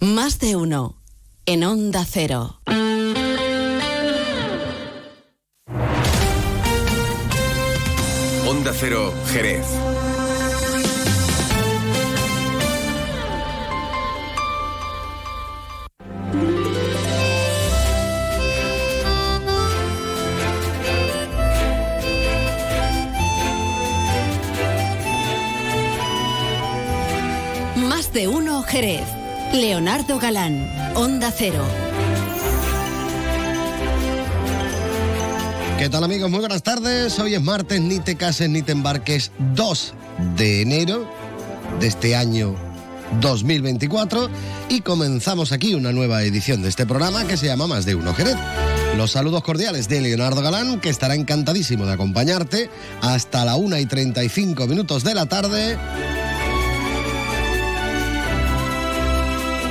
Más de uno. En Onda Cero. Onda Cero, Jerez. Más de uno Jerez. Leonardo Galán, Onda Cero. ¿Qué tal amigos? Muy buenas tardes. Hoy es martes, ni te cases ni te embarques 2 de enero de este año 2024 y comenzamos aquí una nueva edición de este programa que se llama Más de Uno Jerez. Los saludos cordiales de Leonardo Galán, que estará encantadísimo de acompañarte hasta la 1 y 35 minutos de la tarde.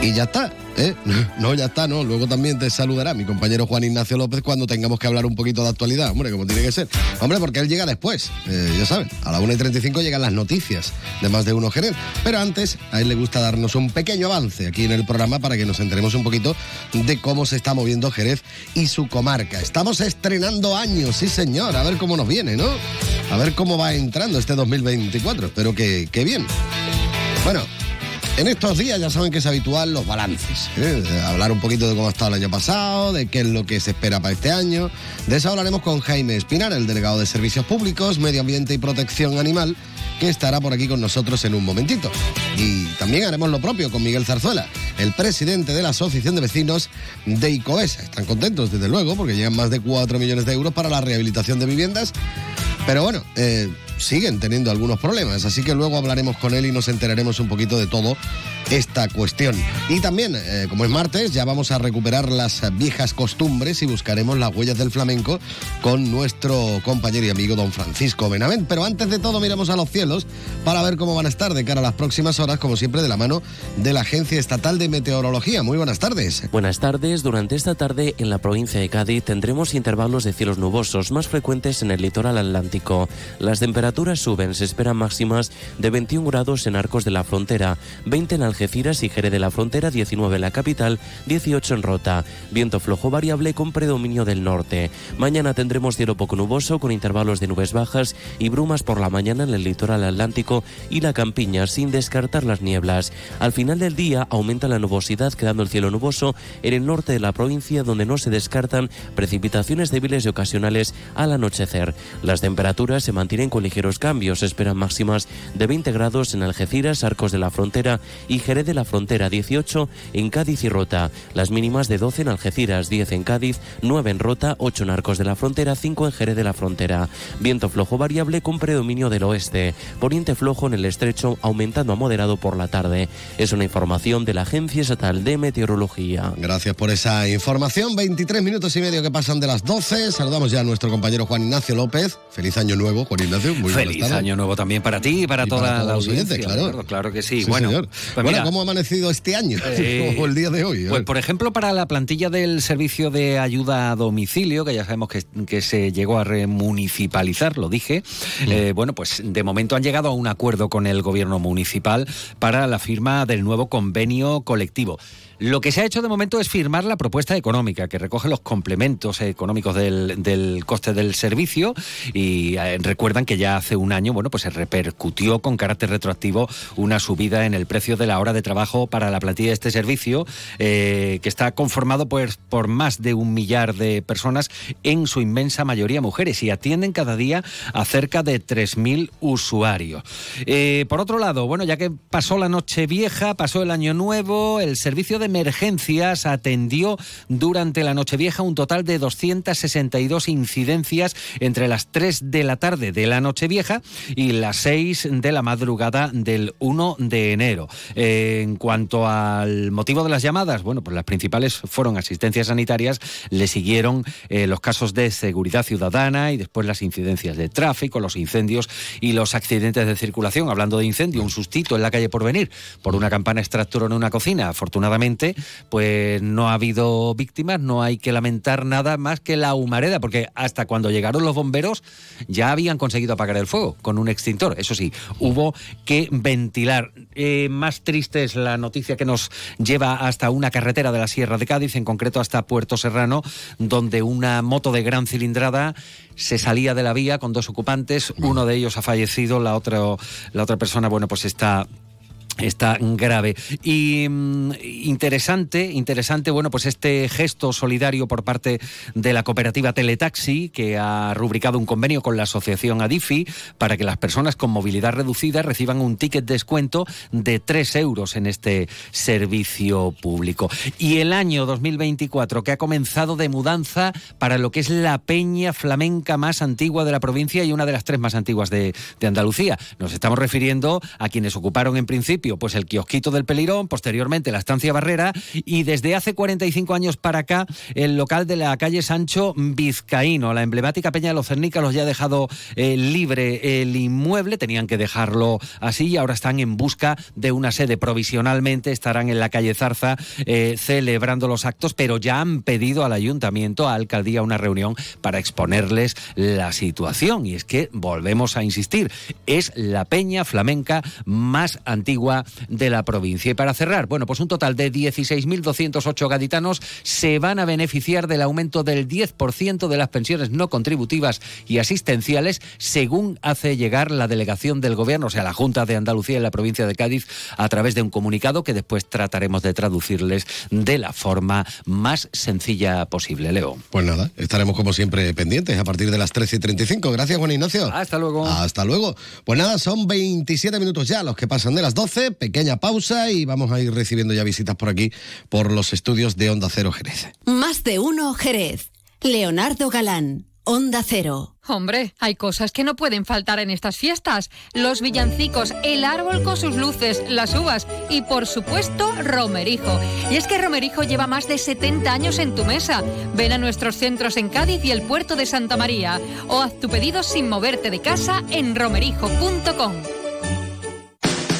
Y ya está, ¿eh? No, ya está, no. Luego también te saludará mi compañero Juan Ignacio López cuando tengamos que hablar un poquito de actualidad, hombre, como tiene que ser. Hombre, porque él llega después, eh, ya saben, a la 1 y 35 llegan las noticias de más de uno Jerez. Pero antes, a él le gusta darnos un pequeño avance aquí en el programa para que nos enteremos un poquito de cómo se está moviendo Jerez y su comarca. Estamos estrenando años, sí señor, a ver cómo nos viene, ¿no? A ver cómo va entrando este 2024. Espero que, que bien. Bueno, en estos días ya saben que es habitual los balances. ¿eh? Hablar un poquito de cómo ha estado el año pasado, de qué es lo que se espera para este año. De eso hablaremos con Jaime Espinar, el delegado de Servicios Públicos, Medio Ambiente y Protección Animal, que estará por aquí con nosotros en un momentito. Y también haremos lo propio con Miguel Zarzuela, el presidente de la Asociación de Vecinos de ICOESA. Están contentos, desde luego, porque llegan más de 4 millones de euros para la rehabilitación de viviendas. Pero bueno, eh, siguen teniendo algunos problemas, así que luego hablaremos con él y nos enteraremos un poquito de todo esta cuestión. Y también, eh, como es martes, ya vamos a recuperar las viejas costumbres y buscaremos las huellas del flamenco con nuestro compañero y amigo don Francisco Benavent. Pero antes de todo, miramos a los cielos para ver cómo van a estar de cara a las próximas horas, como siempre, de la mano de la Agencia Estatal de Meteorología. Muy buenas tardes. Buenas tardes. Durante esta tarde en la provincia de Cádiz tendremos intervalos de cielos nubosos más frecuentes en el litoral atlántico. Las temperaturas suben, se esperan máximas de 21 grados en Arcos de la Frontera, 20 en Algeciras y Jerez de la Frontera, 19 en la capital, 18 en Rota. Viento flojo variable con predominio del norte. Mañana tendremos cielo poco nuboso con intervalos de nubes bajas y brumas por la mañana en el litoral atlántico y la campiña sin descartar las nieblas. Al final del día aumenta la nubosidad quedando el cielo nuboso en el norte de la provincia donde no se descartan precipitaciones débiles y ocasionales al anochecer. Las temperaturas se mantienen con ligeros cambios. Se esperan máximas de 20 grados en Algeciras, Arcos de la Frontera y Jerez de la Frontera, 18 en Cádiz y Rota. Las mínimas de 12 en Algeciras, 10 en Cádiz, 9 en Rota, 8 en Arcos de la Frontera, 5 en Jerez de la Frontera. Viento flojo variable con predominio del oeste. Poniente flojo en el estrecho, aumentando a moderado por la tarde. Es una información de la Agencia Estatal de Meteorología. Gracias por esa información. 23 minutos y medio que pasan de las 12. Saludamos ya a nuestro compañero Juan Ignacio López. Feliz año nuevo, Juan Ignacio. Muy Feliz año nuevo también para ti y para Y toda para la audiencia. claro. Claro que sí. Sí, bueno, señor. pues bueno, mira, ¿cómo ha amanecido este año? Eh, o el día de hoy. Pues, por ejemplo, para la plantilla del servicio de ayuda a domicilio, que ya sabemos que, que se llegó a remunicipalizar, lo dije, eh, bueno, pues de momento han llegado a un acuerdo con el gobierno municipal para la firma del nuevo convenio colectivo. Lo que se ha hecho de momento es firmar la propuesta económica, que recoge los complementos económicos del, del coste del servicio. Y eh, recuerdan que ya hace un año, bueno, pues se repercutió con carácter retroactivo una subida en el precio de la hora de trabajo para la plantilla de este servicio, eh, que está conformado pues, por más de un millar de personas, en su inmensa mayoría mujeres, y atienden cada día a cerca de 3.000 usuarios. Eh, por otro lado, bueno, ya que pasó la noche vieja, pasó el año nuevo, el servicio de emergencias atendió durante la Nochevieja un total de 262 incidencias entre las 3 de la tarde de la Nochevieja y las 6 de la madrugada del 1 de enero. En cuanto al motivo de las llamadas, bueno, pues las principales fueron asistencias sanitarias, le siguieron eh, los casos de seguridad ciudadana y después las incidencias de tráfico, los incendios y los accidentes de circulación. Hablando de incendio, un sustito en la calle Porvenir por una campana extractor en una cocina. Afortunadamente, pues no ha habido víctimas, no hay que lamentar nada más que la humareda, porque hasta cuando llegaron los bomberos ya habían conseguido apagar el fuego con un extintor. Eso sí, hubo que ventilar. Eh, más triste es la noticia que nos lleva hasta una carretera de la Sierra de Cádiz, en concreto hasta Puerto Serrano, donde una moto de gran cilindrada se salía de la vía con dos ocupantes, uno de ellos ha fallecido, la otra, la otra persona, bueno, pues está está grave. Y mm, interesante, interesante, bueno, pues este gesto solidario por parte de la cooperativa Teletaxi, que ha rubricado un convenio con la asociación Adifi para que las personas con movilidad reducida reciban un ticket descuento de 3 euros en este servicio público. Y el año 2024, que ha comenzado de mudanza para lo que es la peña flamenca más antigua de la provincia y una de las tres más antiguas de, de Andalucía. Nos estamos refiriendo a quienes ocuparon en principio pues el kiosquito del Pelirón, posteriormente la estancia Barrera y desde hace 45 años para acá el local de la calle Sancho Vizcaíno. La emblemática Peña de los Cernícalos ya ha dejado eh, libre el inmueble, tenían que dejarlo así y ahora están en busca de una sede provisionalmente, estarán en la calle Zarza eh, celebrando los actos, pero ya han pedido al ayuntamiento, a alcaldía, una reunión para exponerles la situación. Y es que volvemos a insistir, es la peña flamenca más antigua de la provincia. Y para cerrar, bueno, pues un total de 16.208 gaditanos se van a beneficiar del aumento del 10% de las pensiones no contributivas y asistenciales, según hace llegar la delegación del Gobierno, o sea, la Junta de Andalucía en la provincia de Cádiz, a través de un comunicado que después trataremos de traducirles de la forma más sencilla posible. Leo. Pues nada, estaremos como siempre pendientes a partir de las 13 y 35. Gracias, Juan Ignacio. Hasta luego. Hasta luego. Pues nada, son 27 minutos ya los que pasan de las 12 pequeña pausa y vamos a ir recibiendo ya visitas por aquí, por los estudios de Onda Cero Jerez. Más de uno Jerez. Leonardo Galán. Onda Cero. Hombre, hay cosas que no pueden faltar en estas fiestas. Los villancicos, el árbol con sus luces, las uvas y por supuesto Romerijo. Y es que Romerijo lleva más de 70 años en tu mesa. Ven a nuestros centros en Cádiz y el puerto de Santa María o haz tu pedido sin moverte de casa en romerijo.com.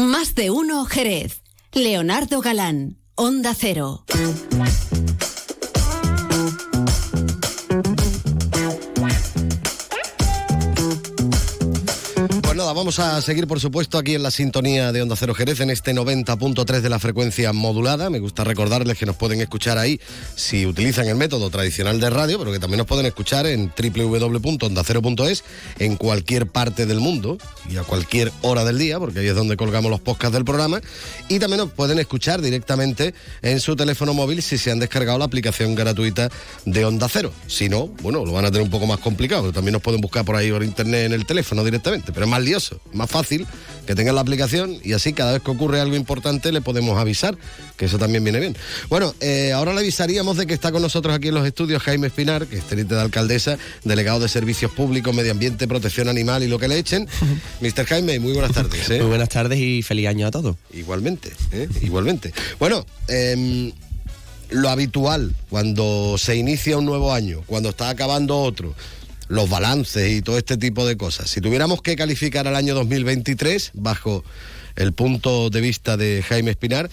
Más de uno Jerez. Leonardo Galán. Onda Cero. Vamos a seguir por supuesto aquí en la sintonía de Onda Cero Jerez en este 90.3 de la frecuencia modulada. Me gusta recordarles que nos pueden escuchar ahí si utilizan el método tradicional de radio, pero que también nos pueden escuchar en www.ondacero.es en cualquier parte del mundo y a cualquier hora del día, porque ahí es donde colgamos los podcasts del programa. Y también nos pueden escuchar directamente en su teléfono móvil si se han descargado la aplicación gratuita de Onda Cero. Si no, bueno, lo van a tener un poco más complicado, también nos pueden buscar por ahí por internet en el teléfono directamente, pero es más más fácil que tengan la aplicación y así cada vez que ocurre algo importante le podemos avisar, que eso también viene bien. Bueno, eh, ahora le avisaríamos de que está con nosotros aquí en los estudios Jaime Espinar, que es teniente de alcaldesa, delegado de Servicios Públicos, Medio Ambiente, Protección Animal y lo que le echen. Mr. Jaime, muy buenas tardes. ¿eh? Muy buenas tardes y feliz año a todos. Igualmente, ¿eh? igualmente. Bueno, em, lo habitual cuando se inicia un nuevo año, cuando está acabando otro, los balances y todo este tipo de cosas. Si tuviéramos que calificar al año 2023 bajo el punto de vista de Jaime Espinar,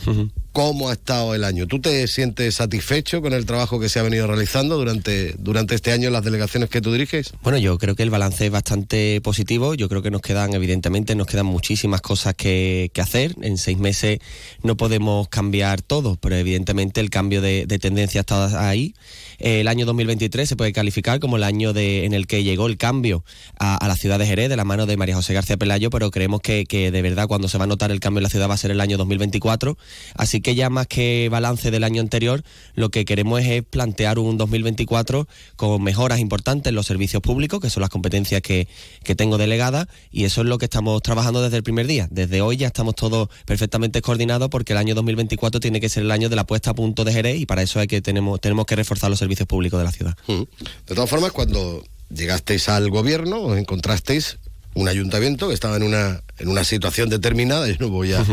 ¿cómo ha estado el año? ¿Tú te sientes satisfecho con el trabajo que se ha venido realizando durante, durante este año en las delegaciones que tú diriges? Bueno, yo creo que el balance es bastante positivo. Yo creo que nos quedan, evidentemente, nos quedan muchísimas cosas que, que hacer. En seis meses no podemos cambiar todo, pero evidentemente el cambio de, de tendencia está ahí. El año 2023 se puede calificar como el año en el que llegó el cambio a, a, la ciudad de Jerez de la mano de María José García Pelayo, pero creemos que, que, de verdad cuando se va a notar el cambio en la ciudad va a ser el año 2024. Así que ya más que balance del año anterior, lo que queremos es plantear un 2024 con mejoras importantes en los servicios públicos, que son las competencias que, que tengo delegadas, y eso es lo que estamos trabajando desde el primer día. Desde hoy ya estamos todos perfectamente coordinados porque el año 2024 tiene que ser el año de la puesta a punto de Jerez y para eso hay que tenemos, tenemos que reforzar los servicios servicios públicos de la ciudad. De todas formas, cuando llegasteis al gobierno, os encontrasteis un ayuntamiento que estaba en una, en una situación determinada, yo no voy a,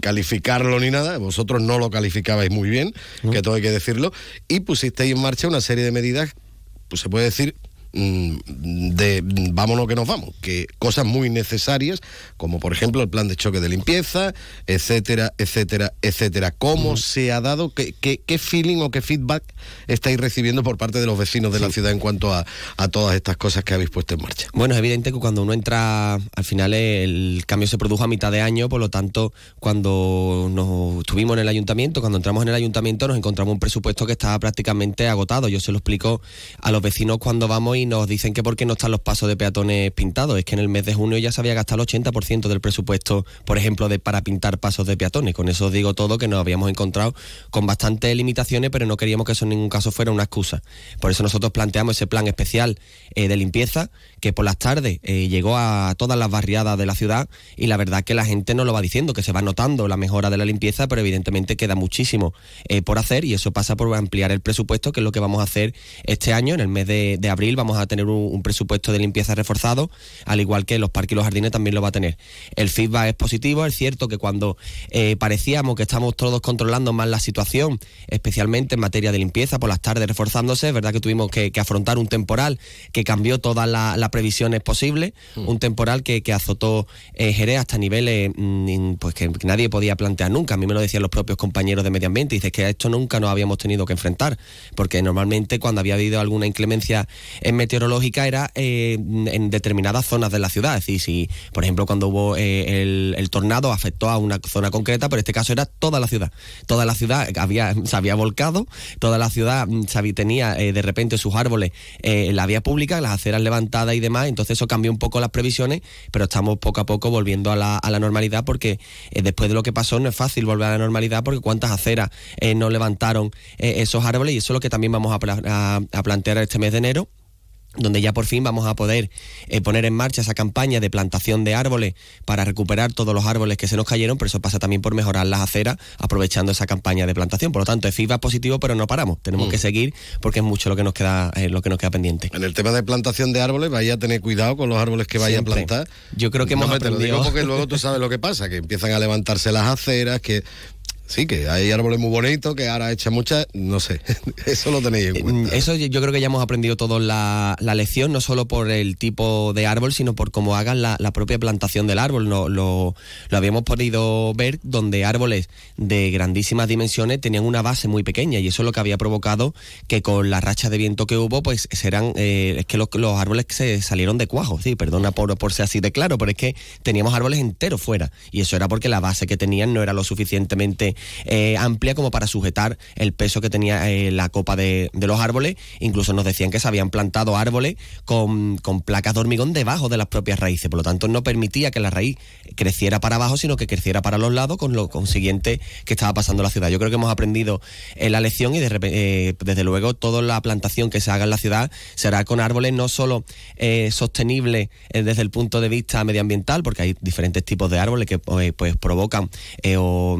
calificarlo ni nada, vosotros no lo calificabais muy bien, que todo hay que decirlo, y pusisteis en marcha una serie de medidas, pues se puede decir, de vámonos que nos vamos, que cosas muy necesarias, como por ejemplo el plan de choque de limpieza, etcétera, etcétera, etcétera. ¿Cómo se ha dado, qué, qué, feeling o qué feedback estáis recibiendo por parte de los vecinos de la ciudad en cuanto a, a, todas estas cosas que habéis puesto en marcha? Bueno, es evidente que cuando uno entra, al final el cambio se produjo a mitad de año, por lo tanto, cuando nos estuvimos en el ayuntamiento, cuando entramos en el ayuntamiento, nos encontramos un presupuesto que estaba prácticamente agotado. Yo se lo explico a los vecinos cuando vamos y nos dicen que por qué no están los pasos de peatones pintados. Es que en el mes de junio ya se había gastado el 80% del presupuesto, por ejemplo, de para pintar pasos de peatones. Con eso digo todo que nos habíamos encontrado con bastantes limitaciones, pero no queríamos que eso en ningún caso fuera una excusa. Por eso nosotros planteamos ese plan especial eh, de limpieza que por las tardes eh, llegó a todas las barriadas de la ciudad y la verdad que la gente no lo va diciendo, que se va notando la mejora de la limpieza, pero evidentemente queda muchísimo eh, por hacer y eso pasa por ampliar el presupuesto, que es lo que vamos a hacer este año. En el mes de, abril vamos a tener un presupuesto de limpieza reforzado, al igual que los parques y los jardines también lo va a tener. El feedback es positivo, es cierto que cuando eh, parecíamos que estamos todos controlando más la situación, especialmente en materia de limpieza, por las tardes reforzándose, es verdad que tuvimos que, afrontar un temporal que cambió todas las previsiones posibles, mm. un temporal que, azotó eh, Jerez hasta niveles mm, pues que nadie podía plantear nunca. A mí me lo decían los propios compañeros de medio ambiente, dices que a esto nunca nos habíamos tenido que enfrentar, porque normalmente cuando había habido alguna inclemencia en meteorológica, era eh, en determinadas zonas de la ciudad. Es decir, si, por ejemplo, cuando hubo eh, el, tornado afectó a una zona concreta, pero en este caso era toda la ciudad. Toda la ciudad había, se había volcado, toda la ciudad mm, tenía eh, de repente sus árboles en la vía pública, las aceras levantadas y demás. Entonces eso cambió un poco las previsiones, pero estamos poco a poco volviendo a la, a la normalidad porque después de lo que pasó no es fácil volver a la normalidad porque cuántas aceras no levantaron esos árboles y eso es lo que también vamos a, a plantear este mes de enero donde ya por fin vamos a poder eh, poner en marcha esa campaña de plantación de árboles para recuperar todos los árboles que se nos cayeron, pero eso pasa también por mejorar las aceras aprovechando esa campaña de plantación. Por lo tanto, es feedback positivo, pero no paramos. Tenemos mm. que seguir porque es mucho lo que nos queda eh, lo que nos queda pendiente. En el tema de plantación de árboles, vaya a tener cuidado con los árboles que vaya a plantar. Yo creo que hemos aprendido... Te lo digo porque luego tú sabes lo que pasa, que empiezan a levantarse las aceras, que Sí, que hay árboles muy bonitos, que ahora echan muchas, no sé, eso lo tenéis en cuenta. Eso yo creo que ya hemos aprendido todos la, lección, no solo por el tipo de árbol, sino por cómo hagan la, propia plantación del árbol. No, lo, habíamos podido ver donde árboles de grandísimas dimensiones tenían una base muy pequeña y eso es lo que había provocado que con la racha de viento que hubo, pues serán, eh, es que los, árboles se salieron de cuajo, sí, perdona por, por ser así de claro, pero es que teníamos árboles enteros fuera y eso era porque la base que tenían no era lo suficientemente eh, amplia como para sujetar el peso que tenía eh, la copa de, los árboles. Incluso nos decían que se habían plantado árboles con, placas de hormigón debajo de las propias raíces. Por lo tanto, no permitía que la raíz creciera para abajo, sino que creciera para los lados, con lo consiguiente que estaba pasando la ciudad. Yo creo que hemos aprendido eh, la lección y desde luego toda la plantación que se haga en la ciudad será con árboles no solo sostenibles desde el punto de vista medioambiental, porque hay diferentes tipos de árboles que pues provocan o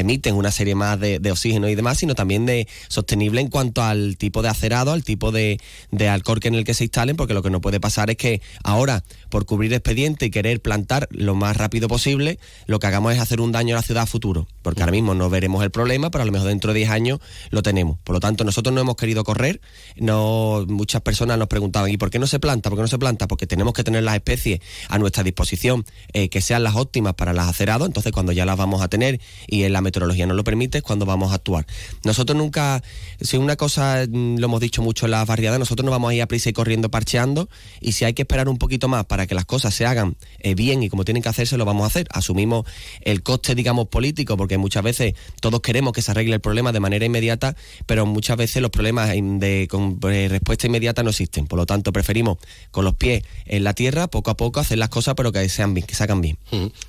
emiten una serie más de, oxígeno y demás, sino también de sostenible en cuanto al tipo de acerado, al tipo de, de alcorque en el que se instalen, porque lo que no puede pasar es que ahora, por cubrir expediente y querer plantar lo más rápido posible, lo que hagamos es hacer un daño a la ciudad futuro, porque ahora mismo no veremos el problema, pero a lo mejor dentro de 10 años lo tenemos. Por lo tanto, nosotros no hemos querido correr, no muchas personas nos preguntaban, ¿y por qué no se planta? ¿Por qué no se planta? Porque tenemos que tener las especies a nuestra disposición eh, que sean las óptimas para las acerados, entonces cuando ya las vamos a tener y en la meteorología nos lo permite, es cuando vamos a actuar. Nosotros nunca, si una cosa mm, lo hemos dicho mucho en las barriadas, nosotros no vamos a ir a prisa y corriendo parcheando y si hay que esperar un poquito más para que las cosas se hagan eh, bien y como tienen que hacerse, lo vamos a hacer. Asumimos el coste, digamos, político, porque muchas veces todos queremos que se arregle el problema de manera inmediata, pero muchas veces los problemas de, con eh, respuesta inmediata no existen. Por lo tanto, preferimos con los pies en la tierra, poco a poco, hacer las cosas, pero que sean bien, que se hagan bien.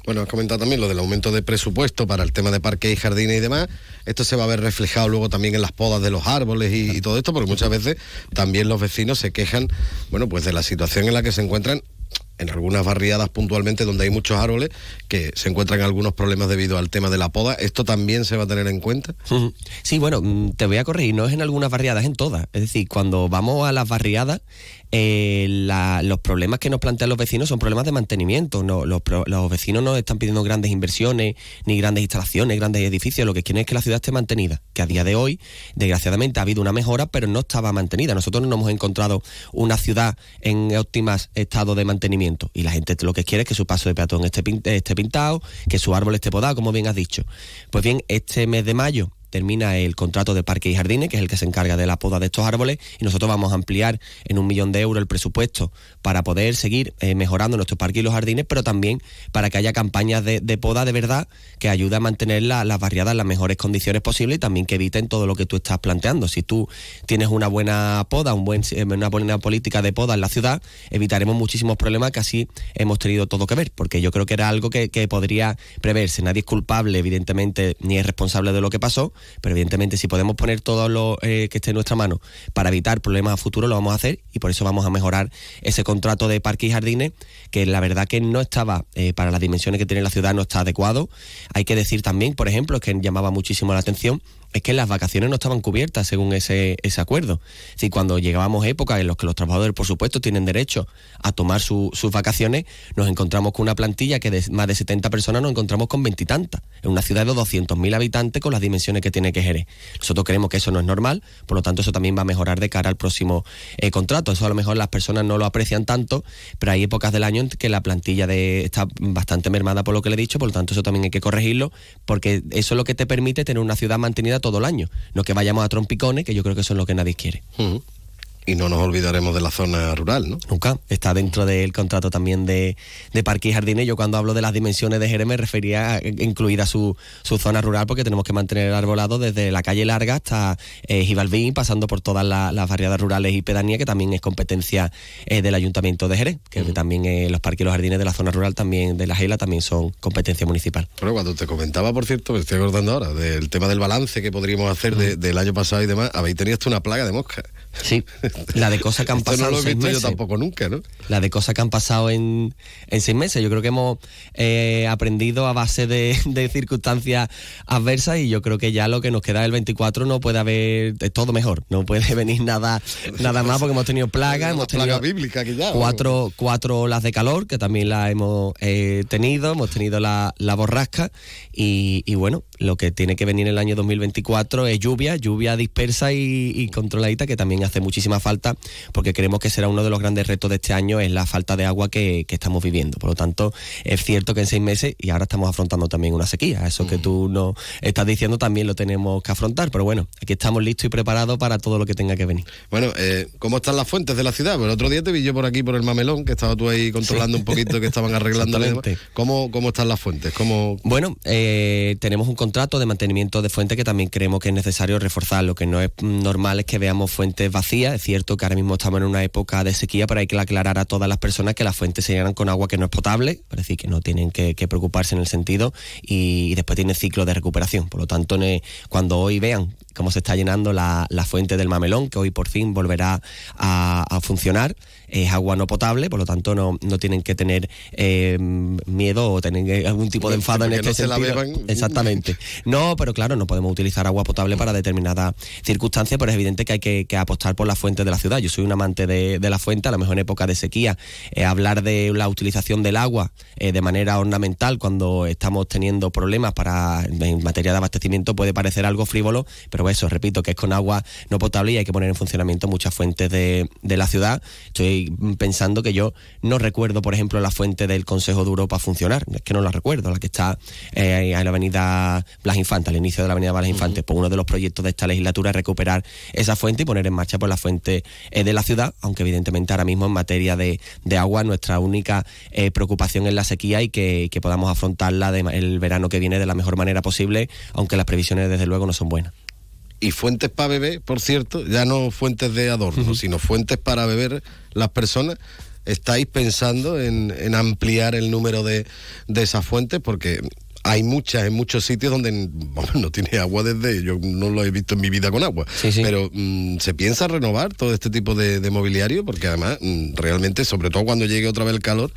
Bueno, has comentado también lo del aumento de presupuesto para el tema de y jardines y demás, esto se va a ver reflejado luego también en las podas de los árboles y, todo esto, porque muchas veces también los vecinos se quejan, bueno, pues de la situación en la que se encuentran en algunas barriadas puntualmente donde hay muchos árboles que se encuentran algunos problemas debido al tema de la poda. ¿Esto también se va a tener en cuenta? Sí, bueno, mm, te voy a corregir, no es en algunas barriadas, en todas. Es decir, cuando vamos a las barriadas, eh, los problemas que nos plantean los vecinos son problemas de mantenimiento. No, los, los, vecinos no están pidiendo grandes inversiones, ni grandes instalaciones, grandes edificios. Lo que quieren es que la ciudad esté mantenida. Que a día de hoy, desgraciadamente, ha habido una mejora, pero no estaba mantenida. Nosotros no hemos encontrado una ciudad en óptimas estado de mantenimiento. Y la gente lo que quiere es que su paso de peatón esté pintado, que su árbol esté podado, como bien has dicho. Pues bien, este mes de mayo termina el contrato de Parque y Jardines, que es el que se encarga de la poda de estos árboles, y nosotros vamos a ampliar en un millón de euros el presupuesto para poder seguir eh, mejorando nuestros parques y los jardines, pero también para que haya campañas de, poda de verdad que ayude a mantener las barriadas en las mejores condiciones posibles y también que eviten todo lo que tú estás planteando. Si tú tienes una buena poda, un buen, eh, una buena política de poda en la ciudad, evitaremos muchísimos problemas que así hemos tenido todo que ver, porque yo creo que era algo que, que podría preverse. Nadie es culpable, evidentemente, ni es responsable de lo que pasó, pero evidentemente si podemos poner todo lo eh, que esté en nuestra mano para evitar problemas a futuro, lo vamos a hacer y por eso vamos a mejorar ese contrato de parques y jardines, que la verdad que no estaba, eh, para las dimensiones que tiene la ciudad, no está adecuado. Hay que decir también, por ejemplo, que llamaba muchísimo la atención, es que las vacaciones no estaban cubiertas según ese, ese acuerdo. Es decir, cuando llegábamos a épocas en las que los trabajadores, por supuesto, tienen derecho a tomar sus vacaciones, nos encontramos con una plantilla que de más de 70 personas nos encontramos con veintitantas. En una ciudad de 200.000 habitantes con las dimensiones que tiene que Jerez. Nosotros creemos que eso no es normal, por lo tanto eso también va a mejorar de cara al próximo eh, contrato. Eso a lo mejor las personas no lo aprecian tanto, pero hay épocas del año en que la plantilla de, está bastante mermada por lo que le he dicho, por lo tanto eso también hay que corregirlo, porque eso es lo que te permite tener una ciudad mantenida todo el año, no que vayamos a trompicones, que yo creo que eso es lo que nadie quiere. Y no nos olvidaremos de la zona rural, ¿no? Nunca. Está dentro del contrato también de, de Parque y Jardines. Yo cuando hablo de las dimensiones de Jerez me refería a incluida su, su zona rural porque tenemos que mantener el arbolado desde la calle larga hasta eh, pasando por todas las variedades rurales y pedanías, que también es competencia eh, del Ayuntamiento de Jerez, que también eh, los parques y los jardines de la zona rural también de la Gela también son competencia municipal. Pero cuando te comentaba, por cierto, me estoy acordando ahora del tema del balance que podríamos hacer del año pasado y demás, habéis tenido una plaga de moscas. Sí, la de cosas que han pasado. no lo he visto yo tampoco nunca, ¿no? La de cosas que han pasado en, en seis meses. Yo creo que hemos eh, aprendido a base de, de, circunstancias adversas y yo creo que ya lo que nos queda el 24 no puede haber es todo mejor. No puede venir nada, nada más porque hemos tenido plagas. hemos tenido plaga bíblica aquí ya, cuatro, cuatro olas de calor que también la hemos eh, tenido. Hemos tenido la, la borrasca y, y, bueno, lo que tiene que venir el año 2024 es lluvia, lluvia dispersa y, y controladita que también hace muchísima falta porque creemos que será uno de los grandes retos de este año es la falta de agua que, estamos viviendo. Por lo tanto, es cierto que en seis meses y ahora estamos afrontando también una sequía. Eso que tú nos estás diciendo también lo tenemos que afrontar, pero bueno, aquí estamos listos y preparados para todo lo que tenga que venir. Bueno, eh, ¿cómo están las fuentes de la ciudad? Pues el otro día te vi yo por aquí por el Mamelón, que estaba tú ahí controlando un poquito, que estaban arreglando. ¿Cómo, ¿Cómo están las fuentes? ¿Cómo... Bueno, eh, tenemos un contrato de mantenimiento de fuentes que también creemos que es necesario reforzar. Lo que no es normal es que veamos fuentes vacías. Es cierto que ahora mismo estamos en una época de sequía, pero hay que aclarar a todas las personas que las fuentes se llenan con agua que no es potable, es decir, que no tienen que, preocuparse en el sentido y, después tiene ciclo de recuperación. Por lo tanto, cuando hoy vean cómo se está llenando la, fuente del mamelón, que hoy por fin volverá a funcionar, es agua no potable, por lo tanto no, no tienen que tener eh, miedo o tener algún tipo de enfado en este sentido. Exactamente. No, pero claro, no podemos utilizar agua potable para determinadas circunstancias, pero es evidente que hay que, apostar por las fuentes de la ciudad. Yo soy un amante de, la fuente, a lo mejor en época de sequía, eh, hablar de la utilización del agua eh, de manera ornamental cuando estamos teniendo problemas para en materia de abastecimiento puede parecer algo frívolo, pero eso, repito, que es con agua no potable y hay que poner en funcionamiento muchas fuentes de, de la ciudad. Estoy pensando que yo no recuerdo, por ejemplo, la fuente del Consejo de Europa funcionar. Es que no la recuerdo, la que está eh, en la avenida Blas Infante, al inicio de la avenida Blas Infante. Pues uno de los proyectos de esta legislatura es recuperar esa fuente y poner en marcha por pues, la fuente eh, de la ciudad, aunque evidentemente ahora mismo en materia de, agua nuestra única eh, preocupación es la sequía y que, podamos afrontarla el verano que viene de la mejor manera posible, aunque las previsiones desde luego no son buenas y fuentes para beber, por cierto, ya no fuentes de adorno, sino fuentes para beber las personas. ¿Estáis pensando en, ampliar el número de, de esas fuentes? Porque hay muchas en muchos sitios donde no tiene agua desde, yo no lo he visto en mi vida con agua, pero mm, se piensa renovar todo este tipo de, mobiliario porque además mm, realmente, sobre todo cuando llegue otra vez el calor,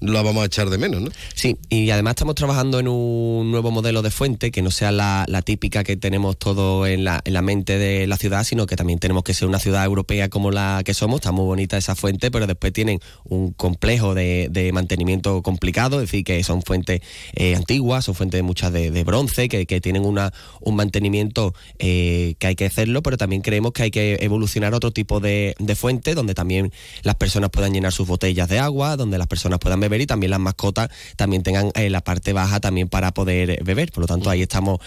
lo vamos a echar de menos, ¿no? Sí, y además estamos trabajando en un nuevo modelo de fuente que no sea la, típica que tenemos todo en la, en la mente de la ciudad, sino que también tenemos que ser una ciudad europea como la que somos, está muy bonita esa fuente, pero después tienen un complejo de, mantenimiento complicado, es decir, que son fuentes eh, antiguas, son fuentes muchas de, bronce, que, tienen una, un mantenimiento eh, que hay que hacerlo, pero también creemos que hay que evolucionar otro tipo de, fuente donde también las personas puedan llenar sus botellas de agua, donde las personas puedan beber y también las mascotas también tengan eh, la parte baja también para poder beber. Por lo tanto, ahí estamos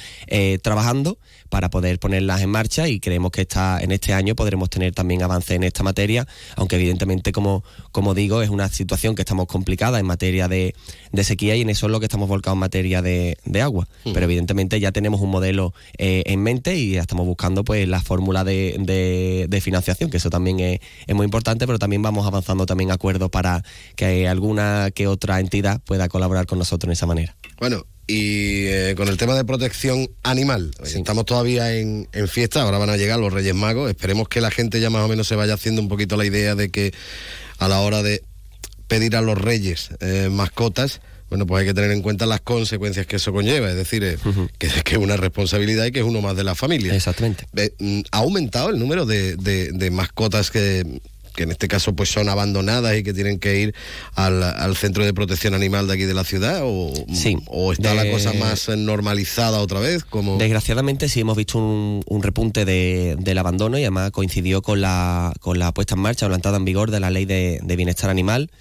trabajando para poder ponerlas en marcha y creemos que está, en este año podremos tener también avance en esta materia, aunque evidentemente, como, como digo, es una situación que estamos complicada en materia de, sequía y en eso es lo que estamos volcados en materia de, agua. Pero evidentemente ya tenemos un modelo eh, en mente y ya estamos buscando pues la fórmula de, de, financiación, que eso también es, es, muy importante, pero también vamos avanzando también acuerdos para que alguna que otra entidad pueda colaborar con nosotros en esa manera. Bueno, y eh, con el tema de protección animal, estamos todavía en, fiesta, ahora van a llegar los Reyes Magos, esperemos que la gente ya más o menos se vaya haciendo un poquito la idea de que a la hora de pedir a los Reyes eh, mascotas, bueno, pues hay que tener en cuenta las consecuencias que eso conlleva, es decir, eh, que, es una responsabilidad y que es uno más de la familia. Exactamente. Mm, ¿Ha aumentado el número de mascotas que que en este caso pues son abandonadas y que tienen que ir al, centro de protección animal de aquí de la ciudad o, o está la cosa más normalizada otra vez como desgraciadamente sí hemos visto un, repunte del abandono y además coincidió con la con la puesta en marcha o la entrada en vigor de la ley de, bienestar animal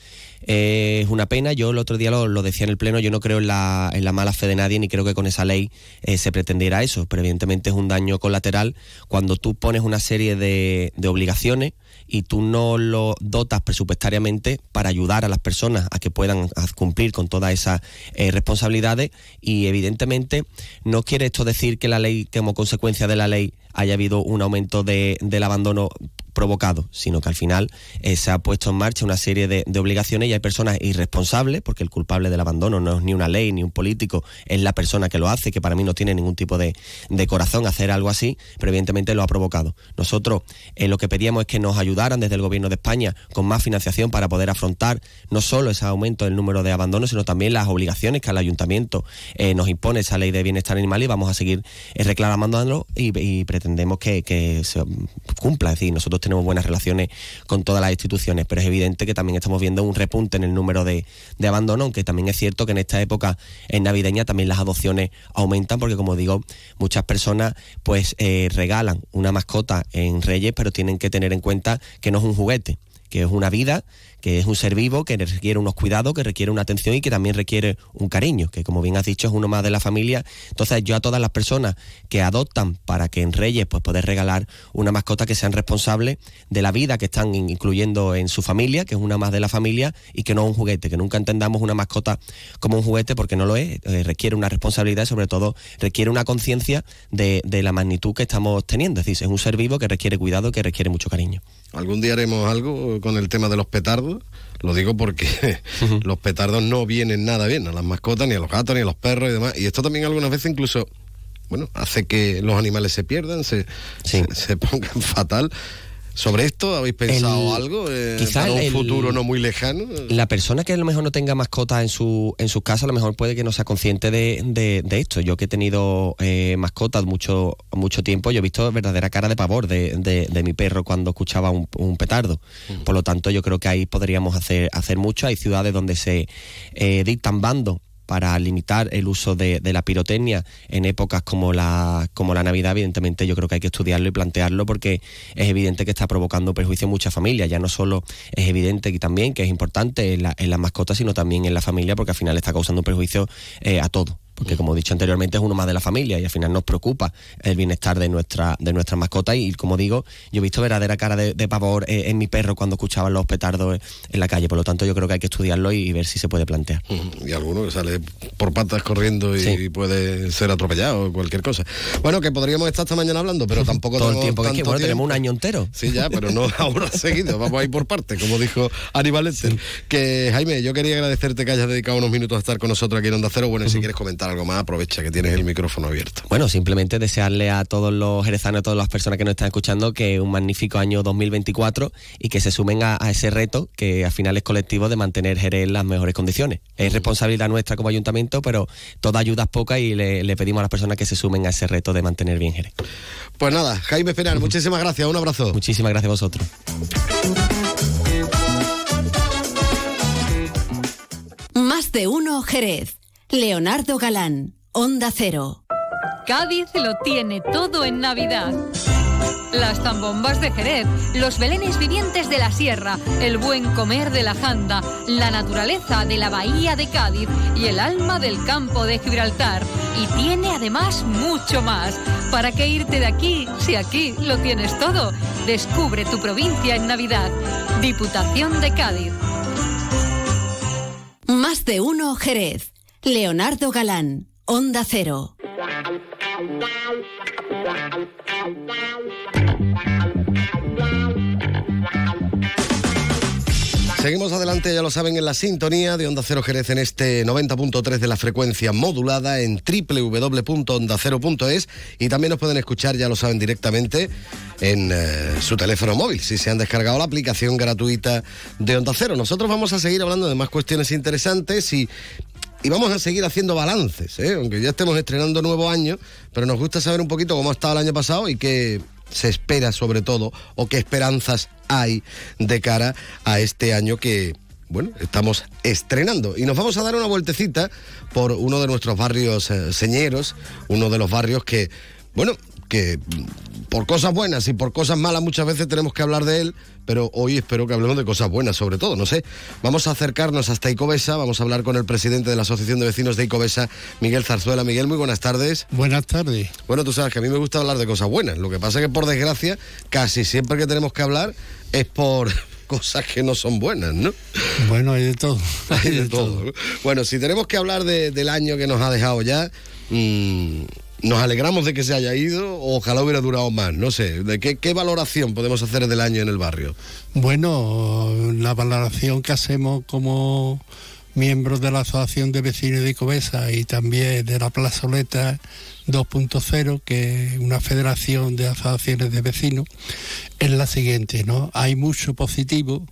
eh, es una pena, yo el otro día lo, decía en el Pleno, yo no creo en la, en la mala fe de nadie ni creo que con esa ley eh, se pretendiera eso, pero evidentemente es un daño colateral cuando tú pones una serie de, de obligaciones y tú no lo dotas presupuestariamente para ayudar a las personas a que puedan cumplir con todas esas eh, responsabilidades y evidentemente no quiere esto decir que la ley, como consecuencia de la ley, haya habido un aumento de, del abandono provocado, sino que al final eh, se ha puesto en marcha una serie de, obligaciones y hay personas irresponsables, porque el culpable del abandono no es ni una ley ni un político, es la persona que lo hace, que para mí no tiene ningún tipo de, corazón hacer algo así, pero evidentemente lo ha provocado. Nosotros eh, lo que pedíamos es que nos ayudaran desde el Gobierno de España con más financiación para poder afrontar no solo ese aumento del número de abandonos, sino también las obligaciones que al ayuntamiento eh, nos impone esa ley de bienestar animal y vamos a seguir reclamándolo y, y pretendemos que, que se cumpla. Es decir, nosotros tenemos buenas relaciones con todas las instituciones, pero es evidente que también estamos viendo un repunte en el número de, de abandono, aunque también es cierto que en esta época en navideña también las adopciones aumentan, porque como digo, muchas personas pues eh, regalan una mascota en Reyes, pero tienen que tener en cuenta que no es un juguete que es una vida que es un ser vivo, que requiere unos cuidados, que requiere una atención y que también requiere un cariño, que como bien has dicho es uno más de la familia. Entonces yo a todas las personas que adoptan para que en Reyes pues poder regalar una mascota que sean responsables de la vida que están incluyendo en su familia, que es una más de la familia y que no es un juguete, que nunca entendamos una mascota como un juguete porque no lo es, eh, requiere una responsabilidad y sobre todo requiere una conciencia de, de la magnitud que estamos teniendo, es decir, es un ser vivo que requiere cuidado, que requiere mucho cariño. Algún día haremos algo con el tema de los petardos. Lo digo porque los petardos no vienen nada bien a las mascotas, ni a los gatos, ni a los perros y demás. Y esto también algunas veces incluso, bueno, hace que los animales se pierdan, se, se pongan fatal. ¿Sobre esto habéis pensado algo? Eh, quizás un futuro no muy lejano. La persona que a lo mejor no tenga mascotas en su, en su casa, a lo mejor puede que no sea consciente de, esto. Yo que he tenido eh, mascotas mucho, mucho tiempo, yo he visto verdadera cara de pavor de, mi perro cuando escuchaba un, petardo. Mm. Por lo tanto, yo creo que ahí podríamos hacer, hacer mucho. Hay ciudades donde se eh, dictan bandos para limitar el uso de, la pirotecnia en épocas como la, como la Navidad, evidentemente yo creo que hay que estudiarlo y plantearlo porque es evidente que está provocando perjuicio en muchas familias. Ya no solo es evidente que también que es importante en, la, en las mascotas, sino también en la familia porque al final está causando perjuicio eh, a todo porque como he dicho anteriormente es uno más de la familia y al final nos preocupa el bienestar de nuestra de nuestra mascota. Y como digo yo he visto verdadera cara de, pavor eh, en, mi perro cuando escuchaba los petardos en la calle. Por lo tanto yo creo que hay que estudiarlo y, ver si se puede plantear. Y alguno que sale por patas corriendo y, puede ser atropellado o cualquier cosa. Bueno que podríamos estar esta mañana hablando pero tampoco todo el tiempo que bueno, tenemos un año entero. Sí ya pero no ahora seguido vamos a ir por parte como dijo Aníbal que Jaime yo quería agradecerte que hayas dedicado unos minutos a estar con nosotros aquí en Onda Cero. Bueno si quieres comentar comentar algo más, aprovecha que tienes el micrófono abierto. Bueno, simplemente desearle a todos los jerezanos, a todas las personas que nos están escuchando, que un magnífico año 2024 y que se sumen a, ese reto que al final es colectivo de mantener Jerez en las mejores condiciones. Es responsabilidad nuestra como ayuntamiento, pero toda ayuda es poca y le, pedimos a las personas que se sumen a ese reto de mantener bien Jerez. Pues nada, Jaime Penal, muchísimas gracias, un abrazo. Muchísimas gracias a vosotros. Más de uno Jerez. Leonardo Galán, Onda Cero. Cádiz lo tiene todo en Navidad. Las zambombas de Jerez, los belenes vivientes de la sierra, el buen comer de la janda, la naturaleza de la bahía de Cádiz y el alma del campo de Gibraltar. Y tiene además mucho más. ¿Para qué irte de aquí si aquí lo tienes todo? Descubre tu provincia en Navidad. Diputación de Cádiz. Más de uno Jerez. Leonardo Galán, Onda Cero. Seguimos adelante, ya lo saben, en la sintonía de Onda Cero Jerez en este 90.3 de la frecuencia modulada en www.ondacero.es y también nos pueden escuchar, ya lo saben, directamente en eh, su teléfono móvil, si se han descargado la aplicación gratuita de Onda Cero. Nosotros vamos a seguir hablando de más cuestiones interesantes y y vamos a seguir haciendo balances, ¿eh? aunque ya estemos estrenando nuevo año, pero nos gusta saber un poquito cómo ha estado el año pasado y qué se espera sobre todo, o qué esperanzas hay de cara a este año que, bueno, estamos estrenando. Y nos vamos a dar una vueltecita por uno de nuestros barrios eh, señeros, uno de los barrios que, bueno, que por cosas buenas y por cosas malas muchas veces tenemos que hablar de él, pero hoy espero que hablemos de cosas buenas sobre todo, no sé. Vamos a acercarnos hasta Icobesa, vamos a hablar con el presidente de la Asociación de Vecinos de Icobesa, Miguel Zarzuela. Miguel, muy buenas tardes. Buenas tardes. Bueno, tú sabes que a mí me gusta hablar de cosas buenas, lo que pasa es que por desgracia casi siempre que tenemos que hablar es por cosas que no son buenas, ¿no? Bueno, hay de todo. Hay de, todo. Bueno, si tenemos que hablar del año que nos ha dejado ya... Mmm, nos alegramos de que se haya ido, ojalá hubiera durado más, no sé. ¿De qué, valoración podemos hacer del año en el barrio? Bueno, la valoración que hacemos como miembros de la Asociación de Vecinos de Icobesa y también de la Plazoleta 2.0, que es una federación de asociaciones de vecinos, es la siguiente, ¿no? Hay mucho positivo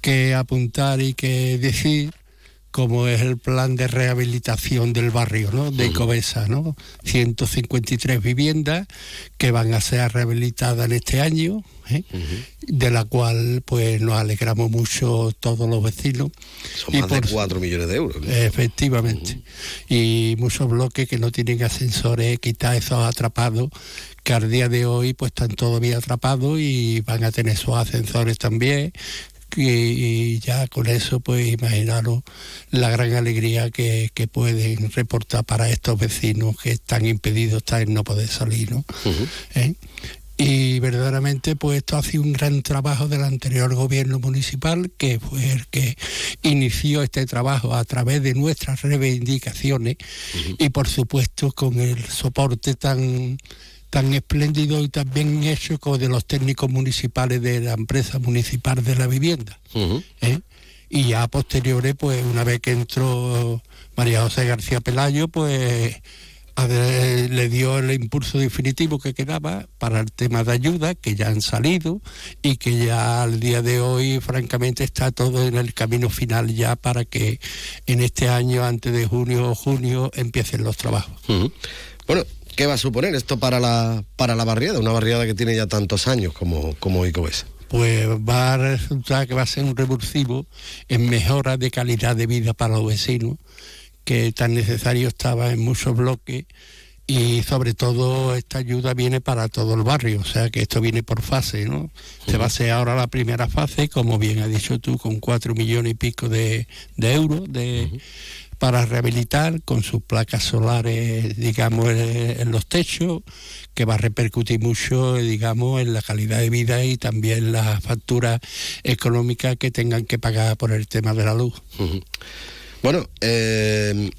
que apuntar y que decir como es el plan de rehabilitación del barrio ¿no? de Icobesa, ¿no? 153 viviendas que van a ser rehabilitadas en este año, ¿eh? de la cual pues nos alegramos mucho todos los vecinos. Son más de 4 millones de euros. Efectivamente. Y muchos bloques que no tienen ascensores, quitar esos atrapados que al día de hoy pues están todavía atrapados y van a tener sus ascensores también, y, ya con eso pues imaginaros la gran alegría que, pueden reportar para estos vecinos que están impedidos en no poder salir, ¿no? ¿Eh? Y verdaderamente pues esto ha sido un gran trabajo del anterior gobierno municipal que fue el que inició este trabajo a través de nuestras reivindicaciones y por supuesto con el soporte tan tan espléndido y tan bien hecho como de los técnicos municipales de la empresa municipal de la vivienda. ¿eh? Y ya posteriores, pues una vez que entró María José García Pelayo, pues le dio el impulso definitivo que quedaba para el tema de ayuda, que ya han salido y que ya al día de hoy, francamente, está todo en el camino final ya para que en este año, antes de junio o junio, empiecen los trabajos. Bueno, ¿Qué va a suponer esto para la, para la barriada? Una barriada que tiene ya tantos años como, como Icobesa. Pues va a resultar que va a ser un revulsivo en mejora de calidad de vida para los vecinos, que tan necesario estaba en muchos bloques y sobre todo esta ayuda viene para todo el barrio, o sea que esto viene por fase, ¿no? Se va a hacer ahora la primera fase, como bien has dicho tú, con cuatro millones y pico de, euros de, para rehabilitar con sus placas solares, digamos, en, los techos, que va a repercutir mucho, digamos, en la calidad de vida y también la factura económica que tengan que pagar por el tema de la luz. Bueno, eh,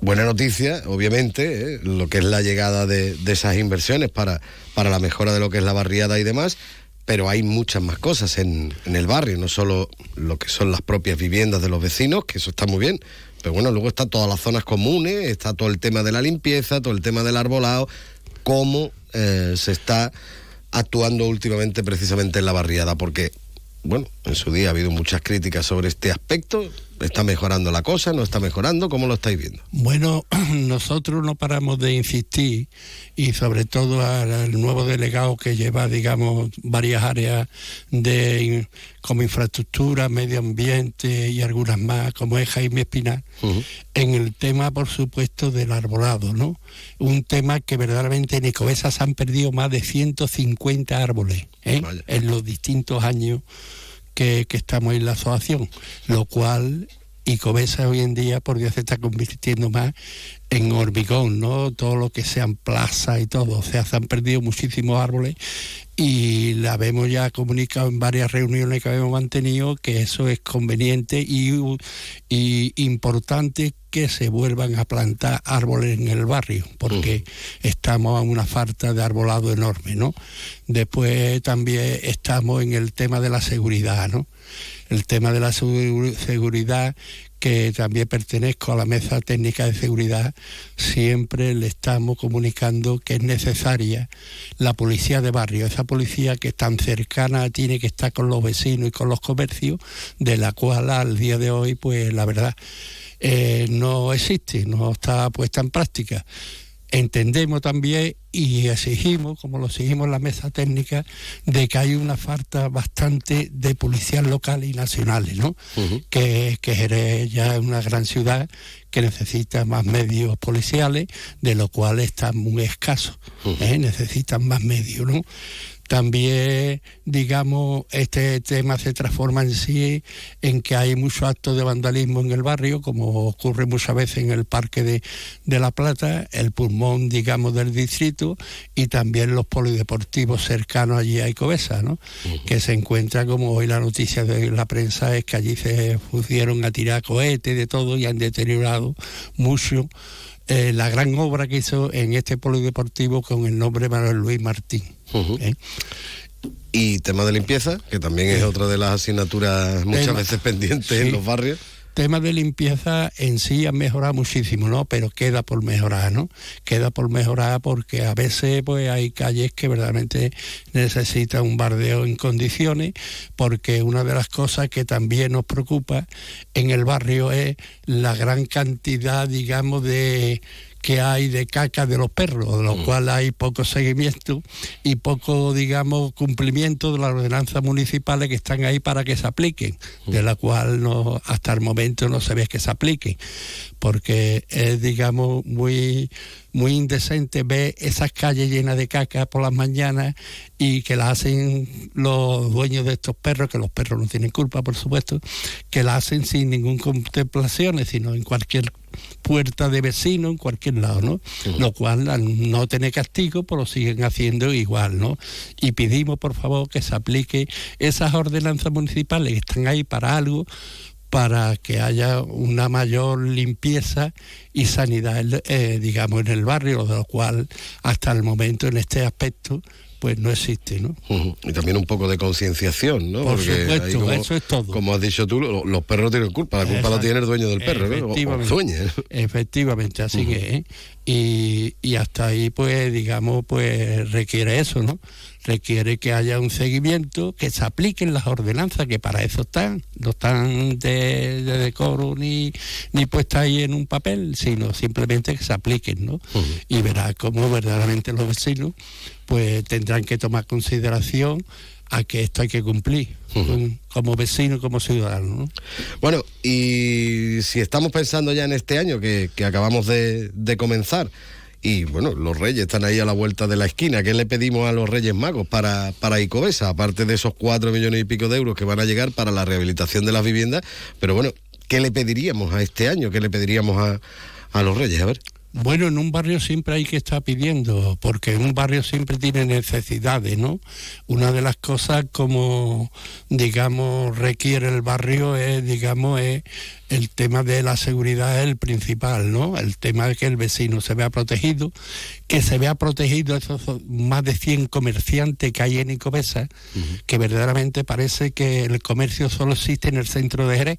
buena noticia, obviamente, eh, lo que es la llegada de, esas inversiones para, para la mejora de lo que es la barriada y demás, pero hay muchas más cosas en, en, el barrio, no solo lo que son las propias viviendas de los vecinos, que eso está muy bien, pero bueno, luego está todas las zonas comunes, está todo el tema de la limpieza, todo el tema del arbolado, cómo eh, se está actuando últimamente precisamente en la barriada, porque bueno, en su día ha habido muchas críticas sobre este aspecto. ¿Está mejorando la cosa? ¿No está mejorando? ¿Cómo lo estáis viendo? Bueno, nosotros no paramos de insistir y sobre todo al nuevo delegado que lleva, digamos, varias áreas de como infraestructura, medio ambiente y algunas más, como es Jaime Espinal, en el tema, por supuesto, del arbolado, ¿no? Un tema que verdaderamente en Ecovesa se han perdido más de 150 árboles ¿eh? en los distintos años que, estamos en la asociación, lo cual Icobesa hoy en día por Dios se está convirtiendo más en hormigón, ¿no? Todo lo que sean plazas y todo, o sea, se han perdido muchísimos árboles y la habemos ya comunicado en varias reuniones que habíamos mantenido que eso es conveniente y, y importante que se vuelvan a plantar árboles en el barrio, porque estamos a una falta de arbolado enorme, ¿no? Después también estamos en el tema de la seguridad, ¿no? El tema de la seguridad que también pertenezco a la mesa técnica de seguridad, siempre le estamos comunicando que es necesaria la policía de barrio, esa policía que tan cercana tiene que estar con los vecinos y con los comercios, de la cual al día de hoy, pues la verdad, eh, no existe, no está puesta en práctica entendemos también y exigimos, como lo exigimos en la mesa técnica, de que hay una falta bastante de policías locales y nacionales, ¿no? que, que Jerez ya es una gran ciudad que necesita más medios policiales, de lo cual están muy escasos, ¿eh? necesitan más medios, ¿no? También, digamos, este tema se transforma en sí en que hay muchos actos de vandalismo en el barrio, como ocurre muchas veces en el Parque de, La Plata, el pulmón, digamos, del distrito, y también los polideportivos cercanos allí a Icobesa, ¿no? Que se encuentra, como hoy la noticia de la prensa es que allí se pusieron a tirar cohetes de todo y han deteriorado mucho eh, la gran obra que hizo en este polideportivo con el nombre Manuel Luis Martín. ¿Eh? Y tema de limpieza, que también es otra de las asignaturas muchas veces pendientes en los barrios tema de limpieza en sí ha mejorado muchísimo, ¿no? Pero queda por mejorar, ¿no? Queda por mejorar porque a veces pues hay calles que verdaderamente necesitan un bardeo en condiciones, porque una de las cosas que también nos preocupa en el barrio es la gran cantidad, digamos, de que hay de caca de los perros, de lo mm. cual hay poco seguimiento y poco, digamos, cumplimiento de las ordenanzas municipales que están ahí para que se apliquen, mm. de la cual no, hasta el momento no se ve que se apliquen, porque es, digamos, muy muy indecente ver esas calles llenas de caca por las mañanas y que las hacen los dueños de estos perros, que los perros no tienen culpa, por supuesto, que la hacen sin ningún contemplación, sino en cualquier puerta de vecino, en cualquier lado, ¿no? Lo cual no tiene castigo, pero lo siguen haciendo igual, ¿no? Y pedimos, por favor, que se aplique esas ordenanzas municipales que están ahí para algo, para que haya una mayor limpieza y sanidad, eh, digamos, en el barrio, de lo cual hasta el momento en este aspecto pues no existe, ¿no? Y también un poco de concienciación, ¿no? Por supuesto, como, eso es todo. Como has dicho tú, los perros tienen culpa, la culpa la tiene el dueño del perro, ¿no? Efectivamente, efectivamente así que, ¿eh? Y, y hasta ahí, pues, digamos, pues requiere eso, ¿no? requiere que haya un seguimiento, que se apliquen las ordenanzas, que para eso están, no están de, decoro ni, ni puestas ahí en un papel, sino simplemente que se apliquen, ¿no? Y verá cómo verdaderamente los vecinos pues tendrán que tomar consideración a que esto hay que cumplir como vecino, como ciudadano. ¿no? Bueno, y si estamos pensando ya en este año que, acabamos de, de comenzar, y bueno, los reyes están ahí a la vuelta de la esquina. ¿Qué le pedimos a los reyes magos para, para Icobesa? Aparte de esos cuatro millones y pico de euros que van a llegar para la rehabilitación de las viviendas. Pero bueno, ¿qué le pediríamos a este año? ¿Qué le pediríamos a, a los reyes? A ver. Bueno, en un barrio siempre hay que estar pidiendo, porque en un barrio siempre tiene necesidades, ¿no? Una de las cosas como, digamos, requiere el barrio es, digamos, es el tema de la seguridad es el principal, ¿no? El tema de que el vecino se vea protegido, que se vea protegido esos más de 100 comerciantes que hay en Icobesa, que verdaderamente parece que el comercio solo existe en el centro de Jerez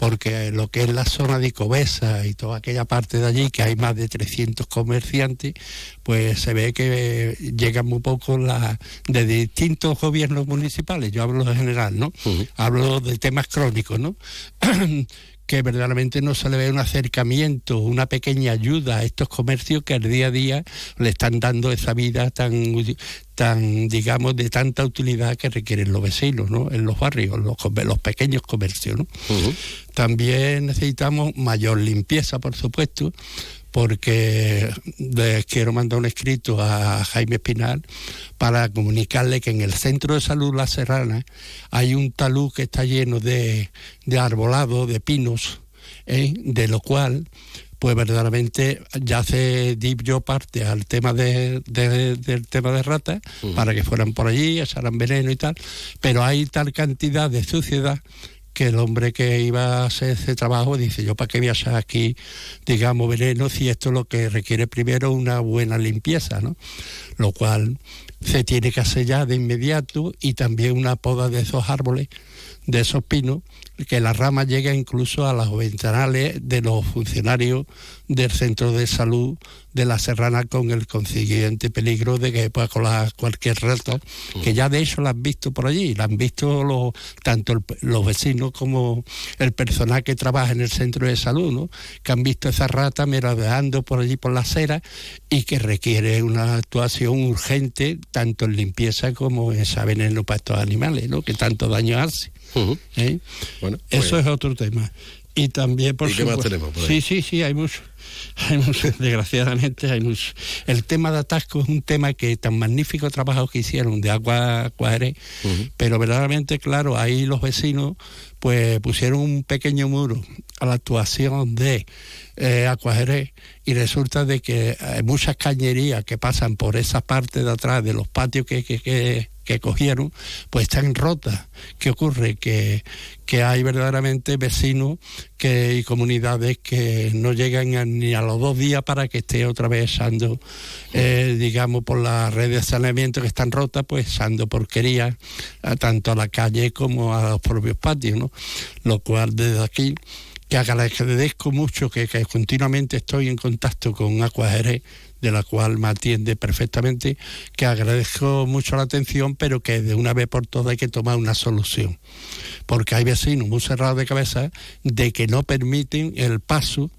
porque lo que es la zona de Cobesa y toda aquella parte de allí, que hay más de 300 comerciantes, pues se ve que llegan muy poco la, de distintos gobiernos municipales, yo hablo en general, ¿no? Hablo de temas crónicos, ¿no? que verdaderamente no se le ve un acercamiento, una pequeña ayuda a estos comercios que al día a día le están dando esa vida tan, tan digamos, de tanta utilidad que requieren los vecinos, ¿no? En los barrios, los, los pequeños comercios, ¿no? También necesitamos mayor limpieza, por supuesto, porque les quiero mandar un escrito a Jaime Espinal para comunicarle que en el centro de salud La Serrana hay un talud que está lleno de, de arbolado, de pinos, ¿eh? de lo cual pues verdaderamente ya se di yo parte al tema de, del tema de ratas para que fueran por allí, echaran veneno y tal, pero hay tal cantidad de suciedad que el hombre que iba a hacer ese trabajo dice, yo para qué voy a aquí, digamos, veneno si esto lo que requiere primero una buena limpieza, ¿no? Lo cual se tiene que hacer ya de inmediato y también una poda de esos árboles, de esos pinos, que la rama llegue incluso a las ventanales de los funcionarios del centro de salud de la Serrana con el consiguiente peligro de que pueda colar cualquier rato, que ya de hecho la han visto por allí, la han visto los, tanto los vecinos como el personal que trabaja en el centro de salud, ¿no? que han visto esa rata merodeando por allí por la acera y que requiere una actuación urgente tanto en limpieza como en esa veneno para estos animales, ¿no? que tanto daño hace. ¿Eh? Bueno, Eso pues es otro tema. Y también, por ¿Y qué más tenemos Sí, sí, sí, hay mucho. Hay mucho, desgraciadamente hay mucho. El tema de atasco es un tema que tan magnífico trabajo que hicieron de agua cuadre, pero verdaderamente, claro, ahí los vecinos pues pusieron un pequeño muro a la actuación de eh, y resulta de que hay muchas cañerías que pasan por esa parte de atrás de los patios que, que, que que cogieron, pues están rotas. ¿Qué ocurre? Que, que hay verdaderamente vecinos que, y comunidades que no llegan ni a los dos días para que esté otra vez echando, eh, digamos, por las redes de saneamiento que están rotas, pues echando porquería tanto a la calle como a los propios patios, ¿no? Lo cual desde aquí que agradezco mucho que, que continuamente estoy en contacto con Acuajerez de la cual me atiende perfectamente, que agradezco mucho la atención, pero que de una vez por todas hay que tomar una solución. Porque hay vecinos muy cerrados de cabeza de que no permiten el paso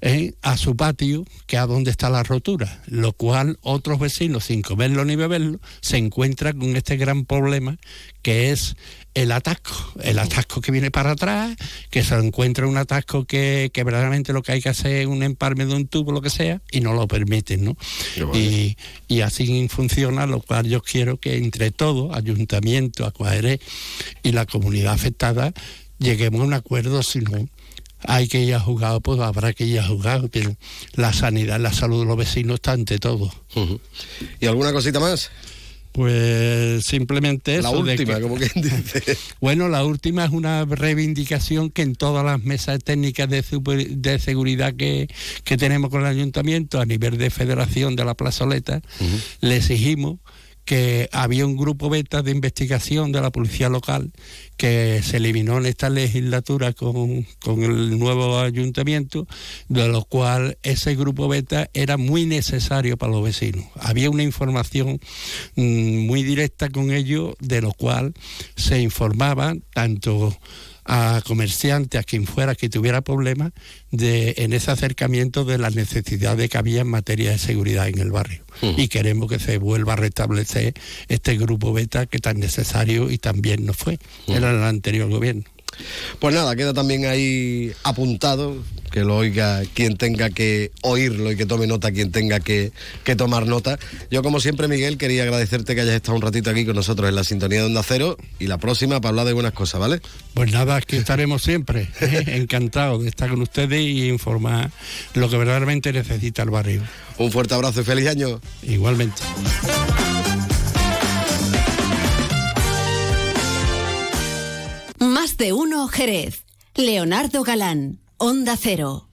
¿eh? a su patio, que a donde está la rotura, lo cual otros vecinos, sin comerlo ni beberlo, se encuentran con este gran problema que es el atasco, el atasco que viene para atrás, que se encuentra un atasco que, que verdaderamente lo que hay que hacer es un emparme de un tubo, lo que sea, y no lo permiten, ¿no? Y, y, así funciona, lo cual yo quiero que entre todos, ayuntamiento, Acuadere y la comunidad afectada, lleguemos a un acuerdo, si no hay que ir a jugar, pues habrá que ir a jugar, pero la sanidad, la salud de los vecinos está ante todo. ¿Y alguna cosita más? Pues simplemente eso. La última, como quien dice. Bueno, la última es una reivindicación que en todas las mesas técnicas de, de seguridad que, que, tenemos con el ayuntamiento a nivel de federación de la plazoleta, le exigimos que había un grupo beta de investigación de la policía local que se eliminó en esta legislatura con, el nuevo ayuntamiento, de lo cual ese grupo beta era muy necesario para los vecinos. Había una información mm, muy directa con ellos, de lo cual se informaba tanto a comerciantes, a quien fuera que tuviera problemas, de, en ese acercamiento de las necesidades que había en materia de seguridad en el barrio. Y queremos que se vuelva a restablecer este grupo beta que tan necesario y tan bien no fue. Era el anterior gobierno. Pues nada, queda también ahí apuntado que lo oiga quien tenga que oírlo y que tome nota quien tenga que, tomar nota. Yo, como siempre, Miguel, quería agradecerte que hayas estado un ratito aquí con nosotros en la sintonía de Onda Cero y la próxima para hablar de buenas cosas, ¿vale? Pues nada, aquí estaremos siempre. Encantado de estar con ustedes y informar lo que verdaderamente necesita el barrio. Un fuerte abrazo y feliz año. Igualmente. Más de uno, Jerez. Leonardo Galán. Onda Cero.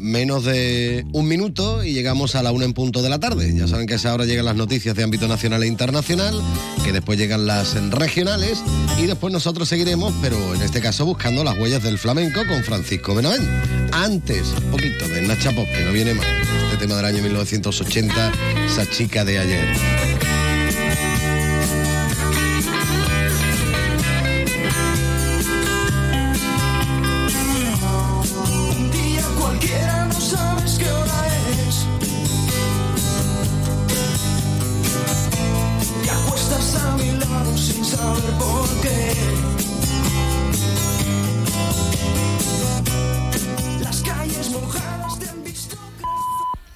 Menos de un minuto y llegamos a la una en punto de la tarde. Ya saben que a esa hora llegan las noticias de ámbito nacional e internacional, que después llegan las regionales y después nosotros seguiremos, pero en este caso buscando las huellas del flamenco con Francisco Benavent. Antes, un poquito de Nacha Pop, que no viene mal. Este tema del año 1980, esa chica de ayer.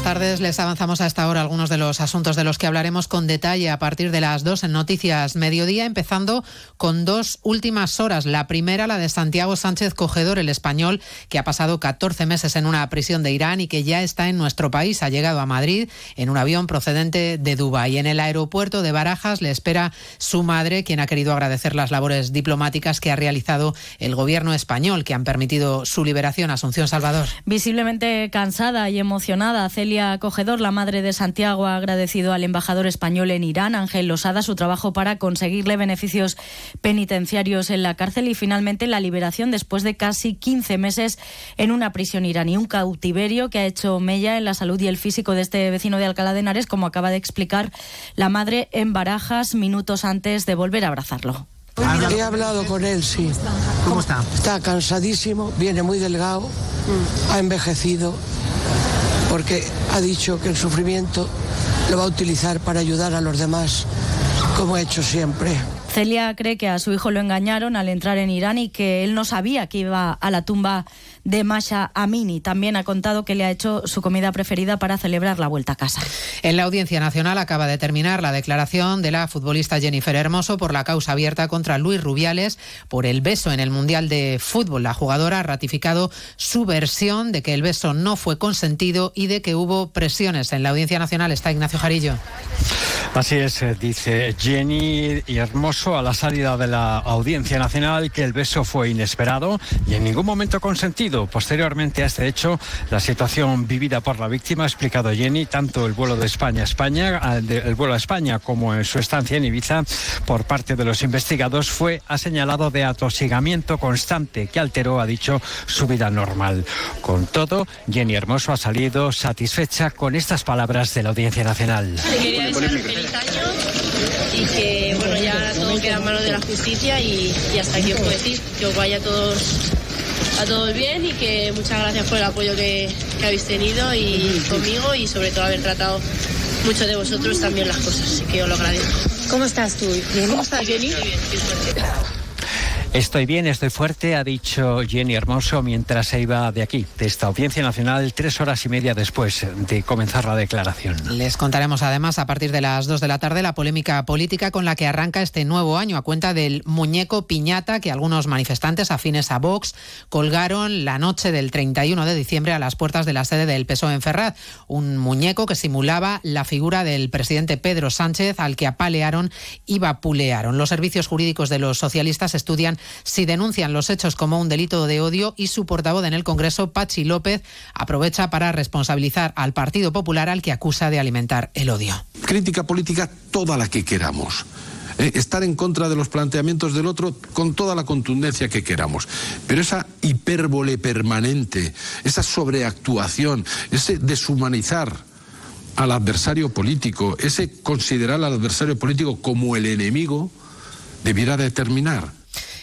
Buenas tardes. Les avanzamos a esta hora algunos de los asuntos de los que hablaremos con detalle a partir de las dos en Noticias Mediodía, empezando con dos últimas horas. La primera, la de Santiago Sánchez Cogedor, el español, que ha pasado 14 meses en una prisión de Irán y que ya está en nuestro país. Ha llegado a Madrid en un avión procedente de Dubái. En el aeropuerto de Barajas le espera su madre, quien ha querido agradecer las labores diplomáticas que ha realizado el gobierno español, que han permitido su liberación. Asunción Salvador. Visiblemente cansada y emocionada, Celia Cogedor, la madre de Santiago, ha agradecido al embajador español en Irán, Ángel Losada, su trabajo para conseguirle beneficios penitenciarios en la cárcel y finalmente la liberación después de casi 15 meses en una prisión iraní. Un cautiverio que ha hecho mella en la salud y el físico de este vecino de Alcalá de Henares, como acaba de explicar la madre en Barajas minutos antes de volver a abrazarlo. He hablado con él, sí. ¿Cómo está? Está cansadísimo, viene muy delgado, ha envejecido porque ha dicho que el sufrimiento lo va a utilizar para ayudar a los demás, como ha hecho siempre. Celia cree que a su hijo lo engañaron al entrar en Irán y que él no sabía que iba a la tumba de Masha Amini. También ha contado que le ha hecho su comida preferida para celebrar la vuelta a casa. En la Audiencia Nacional acaba de terminar la declaración de la futbolista Jennifer Hermoso por la causa abierta contra Luis Rubiales por el beso en el Mundial de Fútbol. La jugadora ha ratificado su versión de que el beso no fue consentido y de que hubo presiones. En la Audiencia Nacional está Ignacio Jarillo. Así es, eh, dice Jenny y Hermoso a la salida de la Audiencia Nacional que el beso fue inesperado y en ningún momento consentido Posteriormente a este hecho, la situación vivida por la víctima, ha explicado Jenny, tanto el vuelo de España a España, el vuelo a España como en su estancia en Ibiza, por parte de los investigados, fue ha señalado de atosigamiento constante que alteró, ha dicho, su vida normal. Con todo, Jenny Hermoso ha salido satisfecha con estas palabras de la Audiencia Nacional. Y que bueno ya todo queda en manos de la justicia y hasta aquí os puedo decir que os vaya todos a todos bien y que muchas gracias por el apoyo que, habéis tenido y conmigo y sobre todo haber tratado mucho de vosotros también las cosas, así que os lo agradezco. ¿Cómo estás tú? ¿Cómo estás, Jenny? Bien, Estoy bien, estoy fuerte, ha dicho Jenny Hermoso mientras se iba de aquí, de esta Audiencia Nacional, tres horas y media después de comenzar la declaración. Les contaremos además a partir de las dos de la tarde la polémica política con la que arranca este nuevo año a cuenta del muñeco piñata que algunos manifestantes afines a Vox colgaron la noche del 31 de diciembre a las puertas de la sede del PSOE en Ferraz. Un muñeco que simulaba la figura del presidente Pedro Sánchez al que apalearon y vapulearon. Los servicios jurídicos de los socialistas estudian si denuncian los hechos como un delito de odio y su portavoz en el Congreso, Pachi López, aprovecha para responsabilizar al Partido Popular al que acusa de alimentar el odio. Crítica política toda la que queramos. Eh, estar en contra de los planteamientos del otro con toda la contundencia que queramos. Pero esa hipérbole permanente, esa sobreactuación, ese deshumanizar al adversario político, ese considerar al adversario político como el enemigo, debiera determinar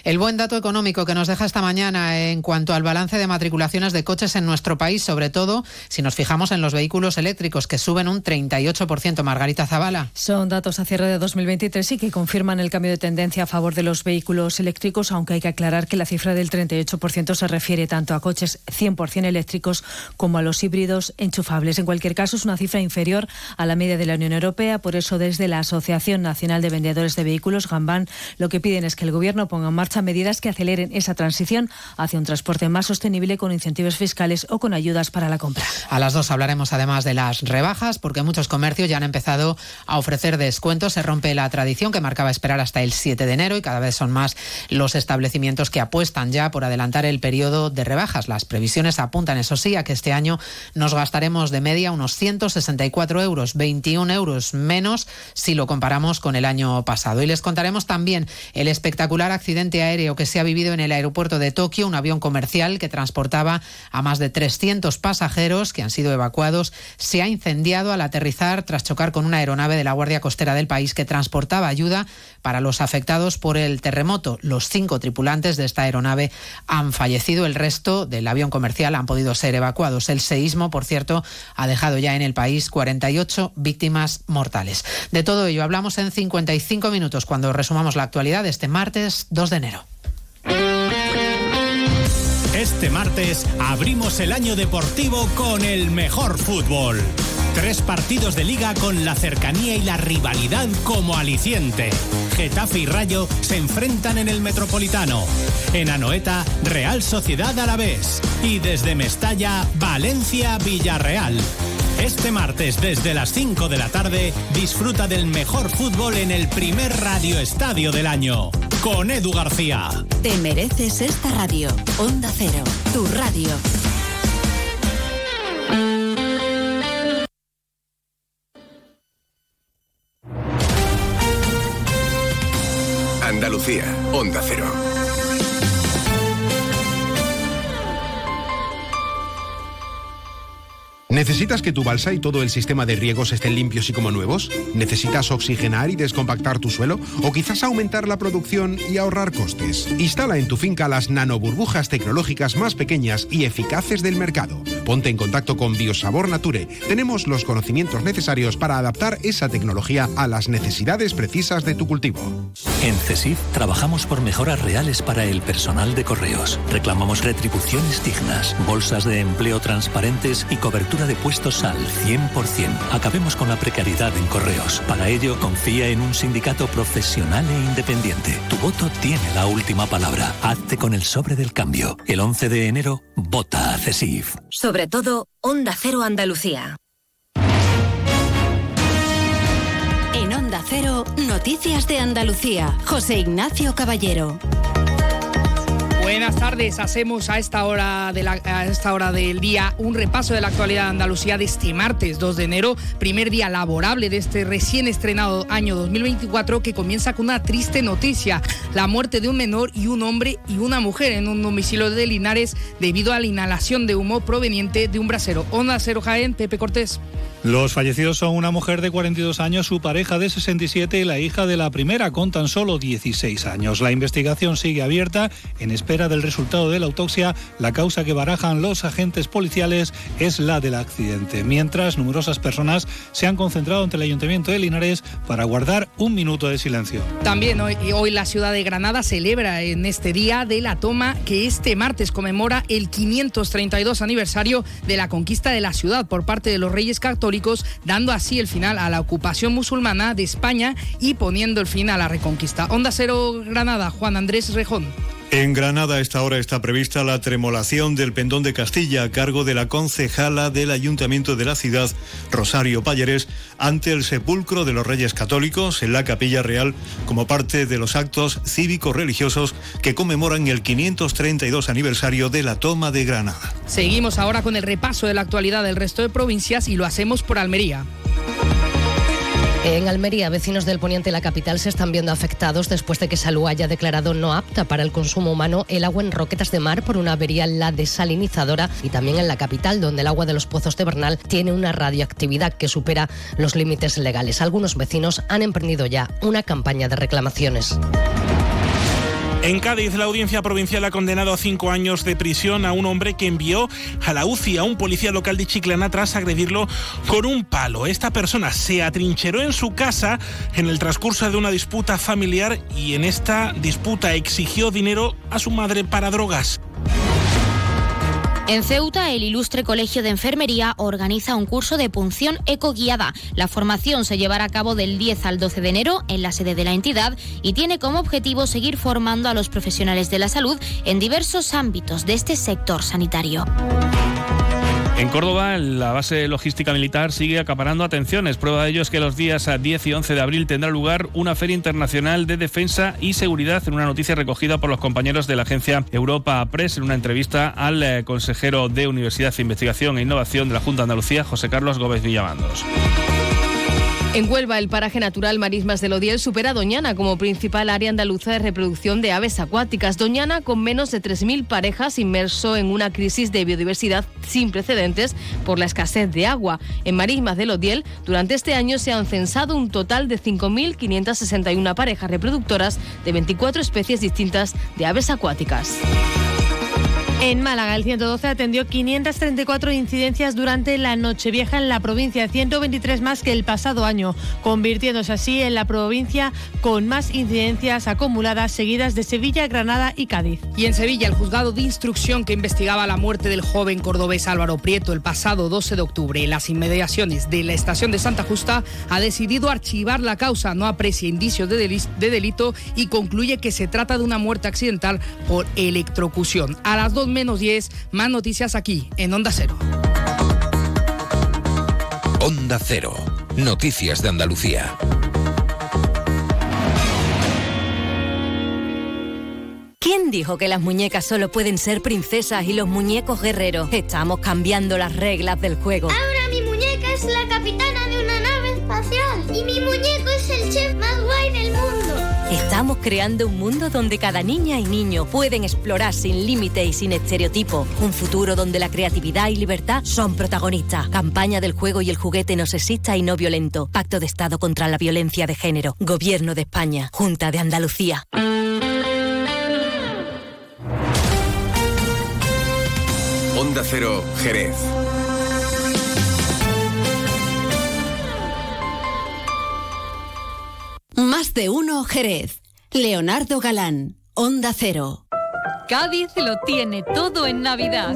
El buen dato económico que nos deja esta mañana en cuanto al balance de matriculaciones de coches en nuestro país, sobre todo si nos fijamos en los vehículos eléctricos que suben un 38%. Margarita Zavala. Son datos a cierre de 2023 y que confirman el cambio de tendencia a favor de los vehículos eléctricos, aunque hay que aclarar que la cifra del 38% se refiere tanto a coches 100% eléctricos como a los híbridos enchufables. En cualquier caso, es una cifra inferior a la media de la Unión Europea. Por eso, desde la Asociación Nacional de Vendedores de Vehículos, Gambán, lo que piden es que el Gobierno ponga en marcha medidas que aceleren esa transición hacia un transporte más sostenible con incentivos fiscales o con ayudas para la compra. A las dos hablaremos además de las rebajas, porque muchos comercios ya han empezado a ofrecer descuentos. Se rompe la tradición que marcaba esperar hasta el 7 de enero y cada vez son más los establecimientos que apuestan ya por adelantar el periodo de rebajas. Las previsiones apuntan, eso sí, a que este año nos gastaremos de media unos 164 euros, 21 euros menos si lo comparamos con el año pasado. Y les contaremos también el espectacular accidente aéreo que se ha vivido en el aeropuerto de Tokio, un avión comercial que transportaba a más de 300 pasajeros que han sido evacuados, se ha incendiado al aterrizar tras chocar con una aeronave de la Guardia Costera del país que transportaba ayuda para los afectados por el terremoto. Los cinco tripulantes de esta aeronave han fallecido, el resto del avión comercial han podido ser evacuados. El seísmo, por cierto, ha dejado ya en el país 48 víctimas mortales. De todo ello hablamos en 55 minutos cuando resumamos la actualidad este martes 2 de enero. Este martes abrimos el año deportivo con el mejor fútbol. Tres partidos de liga con la cercanía y la rivalidad como aliciente. Getafe y Rayo se enfrentan en el Metropolitano. En Anoeta, Real Sociedad Alavés. Y desde Mestalla, Valencia Villarreal. Este martes desde las 5 de la tarde disfruta del mejor fútbol en el primer radio estadio del año con Edu García. Te mereces esta radio. Onda Cero, tu radio. Andalucía, Onda Cero. ¿Necesitas que tu balsa y todo el sistema de riegos estén limpios y como nuevos? ¿Necesitas oxigenar y descompactar tu suelo? ¿O quizás aumentar la producción y ahorrar costes? Instala en tu finca las nanoburbujas tecnológicas más pequeñas y eficaces del mercado. Ponte en contacto con Biosabor Nature. Tenemos los conocimientos necesarios para adaptar esa tecnología a las necesidades precisas de tu cultivo. En CESIF trabajamos por mejoras reales para el personal de correos. Reclamamos retribuciones dignas, bolsas de empleo transparentes y cobertura de puestos al 100%. Acabemos con la precariedad en correos. Para ello, confía en un sindicato profesional e independiente. Tu voto tiene la última palabra. Hazte con el sobre del cambio. El 11 de enero, vota a CESIF. Sobre todo, Onda Cero Andalucía. En Onda Cero, Noticias de Andalucía. José Ignacio Caballero. Buenas tardes, hacemos a esta, hora de esta hora del día un repaso de la actualidad de Andalucía de este martes 2 de enero, primer día laborable de este recién estrenado año 2024 que comienza con una triste noticia, la muerte de un menor y un hombre y una mujer en un domicilio de Linares debido a la inhalación de humo proveniente de un brasero. Onda Cero Jaén, Pepe Cortés. Los fallecidos son una mujer de 42 años, su pareja de 67 y la hija de la primera con tan solo 16 años. La investigación sigue abierta en espera del resultado de la autopsia. La causa que barajan los agentes policiales es la del accidente. Mientras, numerosas personas se han concentrado ante el Ayuntamiento de Linares para guardar un minuto de silencio. También hoy, la ciudad de Granada celebra en este día de la toma que este martes conmemora el 532 aniversario de la conquista de la ciudad por parte de los reyes católicos, dando así el final a la ocupación musulmana de España y poniendo el fin a la reconquista. Onda Cero Granada, Juan Andrés Rejón. En Granada a esta hora está prevista la tremolación del pendón de Castilla a cargo de la concejala del Ayuntamiento de la ciudad, Rosario Palleres, ante el sepulcro de los Reyes Católicos en la Capilla Real como parte de los actos cívicos religiosos que conmemoran el 532 aniversario de la toma de Granada. Seguimos ahora con el repaso de la actualidad del resto de provincias y lo hacemos por Almería. En Almería, vecinos del poniente de la capital se están viendo afectados después de que Salud haya declarado no apta para el consumo humano el agua en Roquetas de Mar por una avería en la desalinizadora y también en la capital, donde el agua de los pozos de Bernal tiene una radioactividad que supera los límites legales. Algunos vecinos han emprendido ya una campaña de reclamaciones. En Cádiz, la audiencia provincial ha condenado a cinco años de prisión a un hombre que envió a la UCI a un policía local de Chiclana tras agredirlo con un palo. Esta persona se atrincheró en su casa en el transcurso de una disputa familiar y en esta disputa exigió dinero a su madre para drogas. En Ceuta, el ilustre Colegio de Enfermería organiza un curso de punción ecoguiada. La formación se llevará a cabo del 10 al 12 de enero en la sede de la entidad y tiene como objetivo seguir formando a los profesionales de la salud en diversos ámbitos de este sector sanitario. En Córdoba, la base logística militar sigue acaparando atenciones. Prueba de ello es que los días 10 y 11 de abril tendrá lugar una feria internacional de defensa y seguridad en una noticia recogida por los compañeros de la agencia Europa Press en una entrevista al eh, consejero de Universidad, Investigación e Innovación de la Junta de Andalucía, José Carlos Gómez Villamandos. En Huelva, el paraje natural Marismas del Odiel supera a Doñana como principal área andaluza de reproducción de aves acuáticas. Doñana, con menos de 3.000 parejas, inmerso en una crisis de biodiversidad sin precedentes por la escasez de agua. En Marismas del Odiel, durante este año se han censado un total de 5.561 parejas reproductoras de 24 especies distintas de aves acuáticas. En Málaga, el 112 atendió 534 incidencias durante la Nochevieja en la provincia, 123 más que el pasado año, convirtiéndose así en la provincia con más incidencias acumuladas seguidas de Sevilla, Granada y Cádiz. Y en Sevilla, el juzgado de instrucción que investigaba la muerte del joven cordobés Álvaro Prieto el pasado 12 de octubre en las inmediaciones de la estación de Santa Justa ha decidido archivar la causa, no aprecia indicios de, de delito y concluye que se trata de una muerte accidental por electrocución. A las menos 10. Más noticias aquí en Onda Cero. Onda Cero. Noticias de Andalucía. ¿Quién dijo que las muñecas solo pueden ser princesas y los muñecos guerreros? Estamos cambiando las reglas del juego. Ahora mi muñeca es la capitana de una nave espacial y mi muñeco es el Estamos creando un mundo donde cada niña y niño pueden explorar sin límite y sin estereotipo. Un futuro donde la creatividad y libertad son protagonistas. Campaña del juego y el juguete no sexista y no violento. Pacto de Estado contra la violencia de género. Gobierno de España. Junta de Andalucía. Onda Cero, Jerez. Más de uno, Jerez. Leonardo Galán, Onda Cero. Cádiz lo tiene todo en Navidad.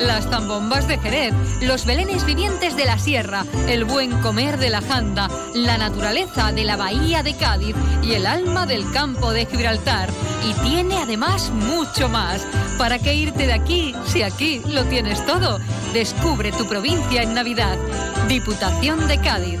Las zambombas de Jerez, los belenes vivientes de la sierra, el buen comer de la janda, la naturaleza de la bahía de Cádiz y el alma del campo de Gibraltar. Y tiene además mucho más. ¿Para qué irte de aquí si aquí lo tienes todo? Descubre tu provincia en Navidad. Diputación de Cádiz.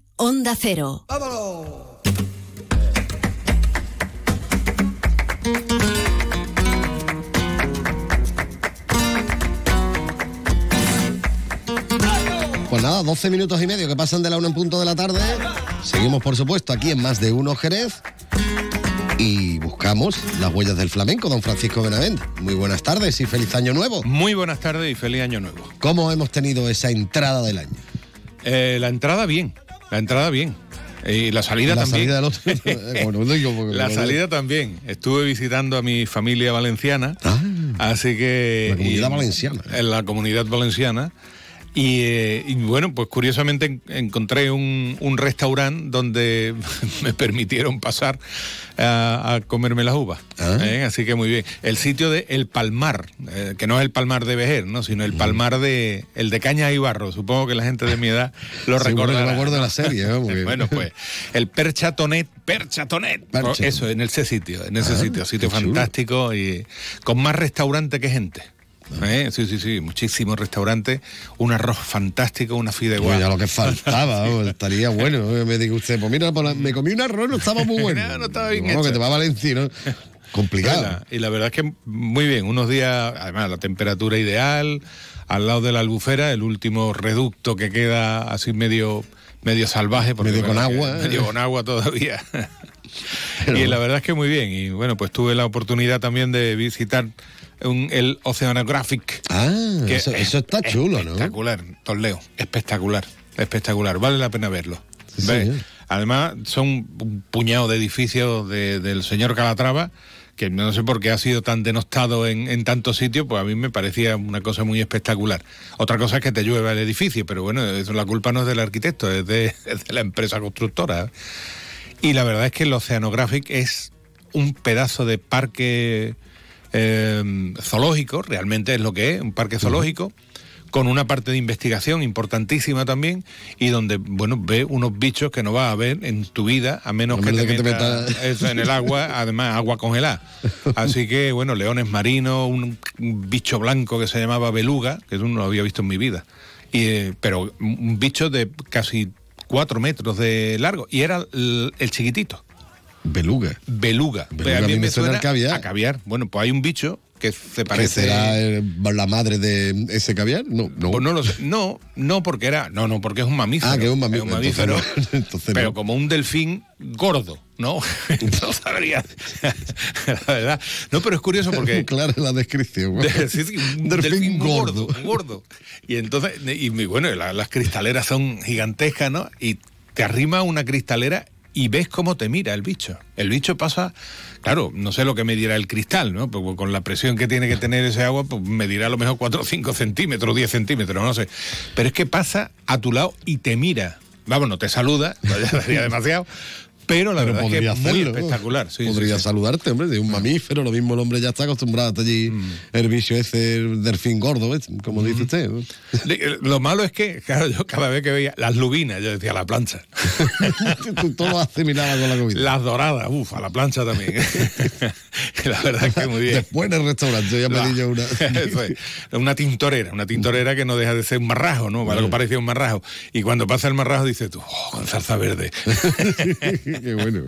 Onda Cero. Pues nada, 12 minutos y medio que pasan de la una en punto de la tarde. Seguimos, por supuesto, aquí en Más de Uno Jerez. Y buscamos las huellas del flamenco, don Francisco Benavent. Muy buenas tardes y feliz año nuevo. Muy buenas tardes y feliz año nuevo. ¿Cómo hemos tenido esa entrada del año? Eh, la entrada bien, la entrada bien. Y la salida La también. salida del otro- bueno, no digo porque- la salida también. Estuve visitando a mi familia valenciana. así que. La comunidad y- valenciana. En la comunidad valenciana. Y, eh, y bueno, pues curiosamente en- encontré un, un restaurante donde me permitieron pasar a, a comerme las uvas. ¿eh? Así que muy bien. El sitio de El Palmar, eh, que no es el Palmar de Vejer, ¿no? sino el Palmar de el de Caña y Barro. Supongo que la gente de mi edad lo Sí, bueno, recordará. acuerdo de la serie, bueno, pues el Perchatonet, Perchatonet. Percha. Eso, en ese sitio, en ese Ah, sitio, sitio chulo. fantástico y con más restaurante que gente. ¿Eh? Sí, sí, sí, muchísimos restaurantes, un arroz fantástico, una fideuá. Pues ya lo que faltaba, estaría bueno. Me diga usted, pues mira, me comí un arroz, no estaba muy bueno. No, no estaba bien Bueno, que te va a Valencia, ¿no? Complicado. Bueno, y la verdad es que muy bien, unos días, además la temperatura ideal, al lado de la albufera, el último reducto que queda así medio medio salvaje, porque Medio con agua, ¿eh? medio con agua todavía. y la verdad es que muy bien, y bueno, pues tuve la oportunidad también de visitar un- el Oceanographic. Ah, eso, es eso está chulo, ¿no? Espectacular, Toledo, espectacular, espectacular, vale la pena verlo. Sí. Además, son un puñado de edificios de- del señor Calatrava, que no sé por qué ha sido tan denostado en, en tantos sitios, pues a mí me parecía una cosa muy espectacular. Otra cosa es que te llueva el edificio, pero bueno, eso, la culpa no es del arquitecto, es de, es de la empresa constructora. Y la verdad es que el Oceanographic es un pedazo de parque eh, zoológico, realmente es lo que es, un parque zoológico, con una parte de investigación importantísima también, y donde, bueno, ve unos bichos que no vas a ver en tu vida, a menos A que te, que te metas metas- eso en el agua, además agua congelada. Así que, bueno, leones marinos, un, un bicho blanco que se llamaba beluga, que no lo había visto en mi vida, y, eh, pero un bicho de casi cuatro metros de largo, y era el- el chiquitito. Beluga. Beluga. Beluga a mí me suena al caviar. a caviar. Bueno, pues hay un bicho que se ¿Que parece. será eh, la madre de ese caviar? No, no. Pues no lo sé. No, no porque era. No, no, porque es un mamífero. Ah, que es un mami- Es mamífero. entonces no, entonces pero no. como un delfín gordo, ¿no? no sabría. la verdad. No, pero es curioso porque. Clara la descripción. sí, sí, un Delfín gordo. gordo, gordo. Y entonces, y bueno, la- las cristaleras son gigantescas, ¿no? Y te arrima una cristalera y ves cómo te mira el bicho. El bicho pasa, claro, no sé lo que medirá el cristal, ¿no? Porque con la presión que tiene que tener ese agua, pues medirá a lo mejor 4 o 5 centímetros, 10 centímetros, no sé. Pero es que pasa a tu lado y te mira. Vamos, no te saluda, ya sería demasiado. Pero la verdad es que podría es muy hacerlo, ¿no? espectacular. sí, Podría sí. saludarte, hombre, de un mamífero, lo mismo el hombre ya está acostumbrado a estar allí, Mm. el bicho ese, el delfín gordo, ¿ves? como dice usted. ¿no? Le- Lo malo es que, claro, yo cada vez que veía las lubinas, yo decía la plancha. Tú todo lo asimilabas con la comida. Las doradas, uff, a la plancha también. la verdad es que muy bien. Después en el restaurante ya La- pedí yo una. Una tintorera, una tintorera que no deja de ser un marrajo, ¿no? Algo parecido a un marrajo. Y cuando pasa el marrajo dices tú, oh, con salsa verde. Qué bueno.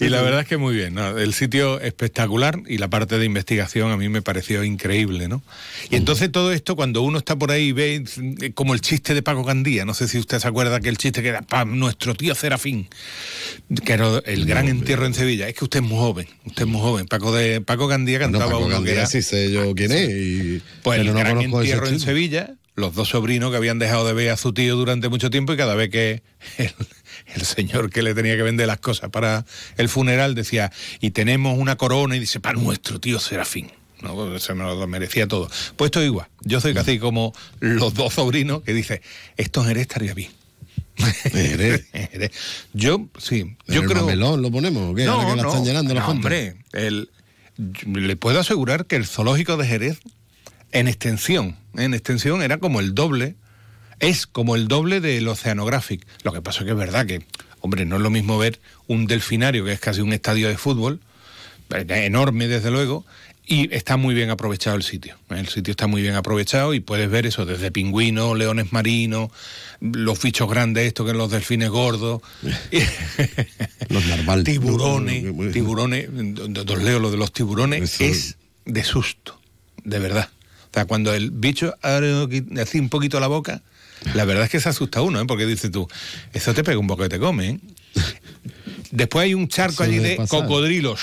y la verdad es que muy bien, ¿no? El sitio espectacular y la parte de investigación a mí me pareció increíble, ¿no? Y entonces todo esto, cuando uno está por ahí y ve eh, como el chiste de Paco Gandía, no sé si usted se acuerda que el chiste que era "Pa, nuestro tío Serafín, que era el gran entierro en Sevilla, es que usted es muy joven, usted es muy joven. Paco de Paco Gandía cantaba Paco uno que Gandía era sí sé yo quién es. Y, pues el no gran entierro en. Sevilla, los dos sobrinos que habían dejado de ver a su tío durante mucho tiempo y cada vez que el, el señor que le tenía que vender las cosas para el funeral decía, y tenemos una corona y dice, para nuestro tío Serafín. No, se me lo merecía todo. Pues esto es igual. Yo soy casi como los dos sobrinos que dice, esto en Jerez estaría bien. Jerez. Jerez. Yo, sí, ¿En yo el creo... mamelón lo ponemos? ¿o qué? Ahora que la están llenando no, hombre, el- le puedo asegurar que el zoológico de Jerez, en extensión, en extensión era como el doble, es como el doble del Oceanographic. Lo que pasa es que es verdad que, hombre, no es lo mismo ver un delfinario, que es casi un estadio de fútbol, eh, enorme desde luego, y está muy bien aprovechado el sitio. El sitio está muy bien aprovechado y puedes ver eso desde pingüinos, leones marinos, los bichos grandes, estos que son los delfines gordos. Los narval. tiburones, tiburones, os leo lo de los tiburones, es de susto, de verdad. O sea, cuando el bicho abre así un poquito la boca, la verdad es que se asusta uno, ¿eh? porque dices tú, eso te pega un poco que te come. ¿eh? Después hay un charco allí de pasar. cocodrilos.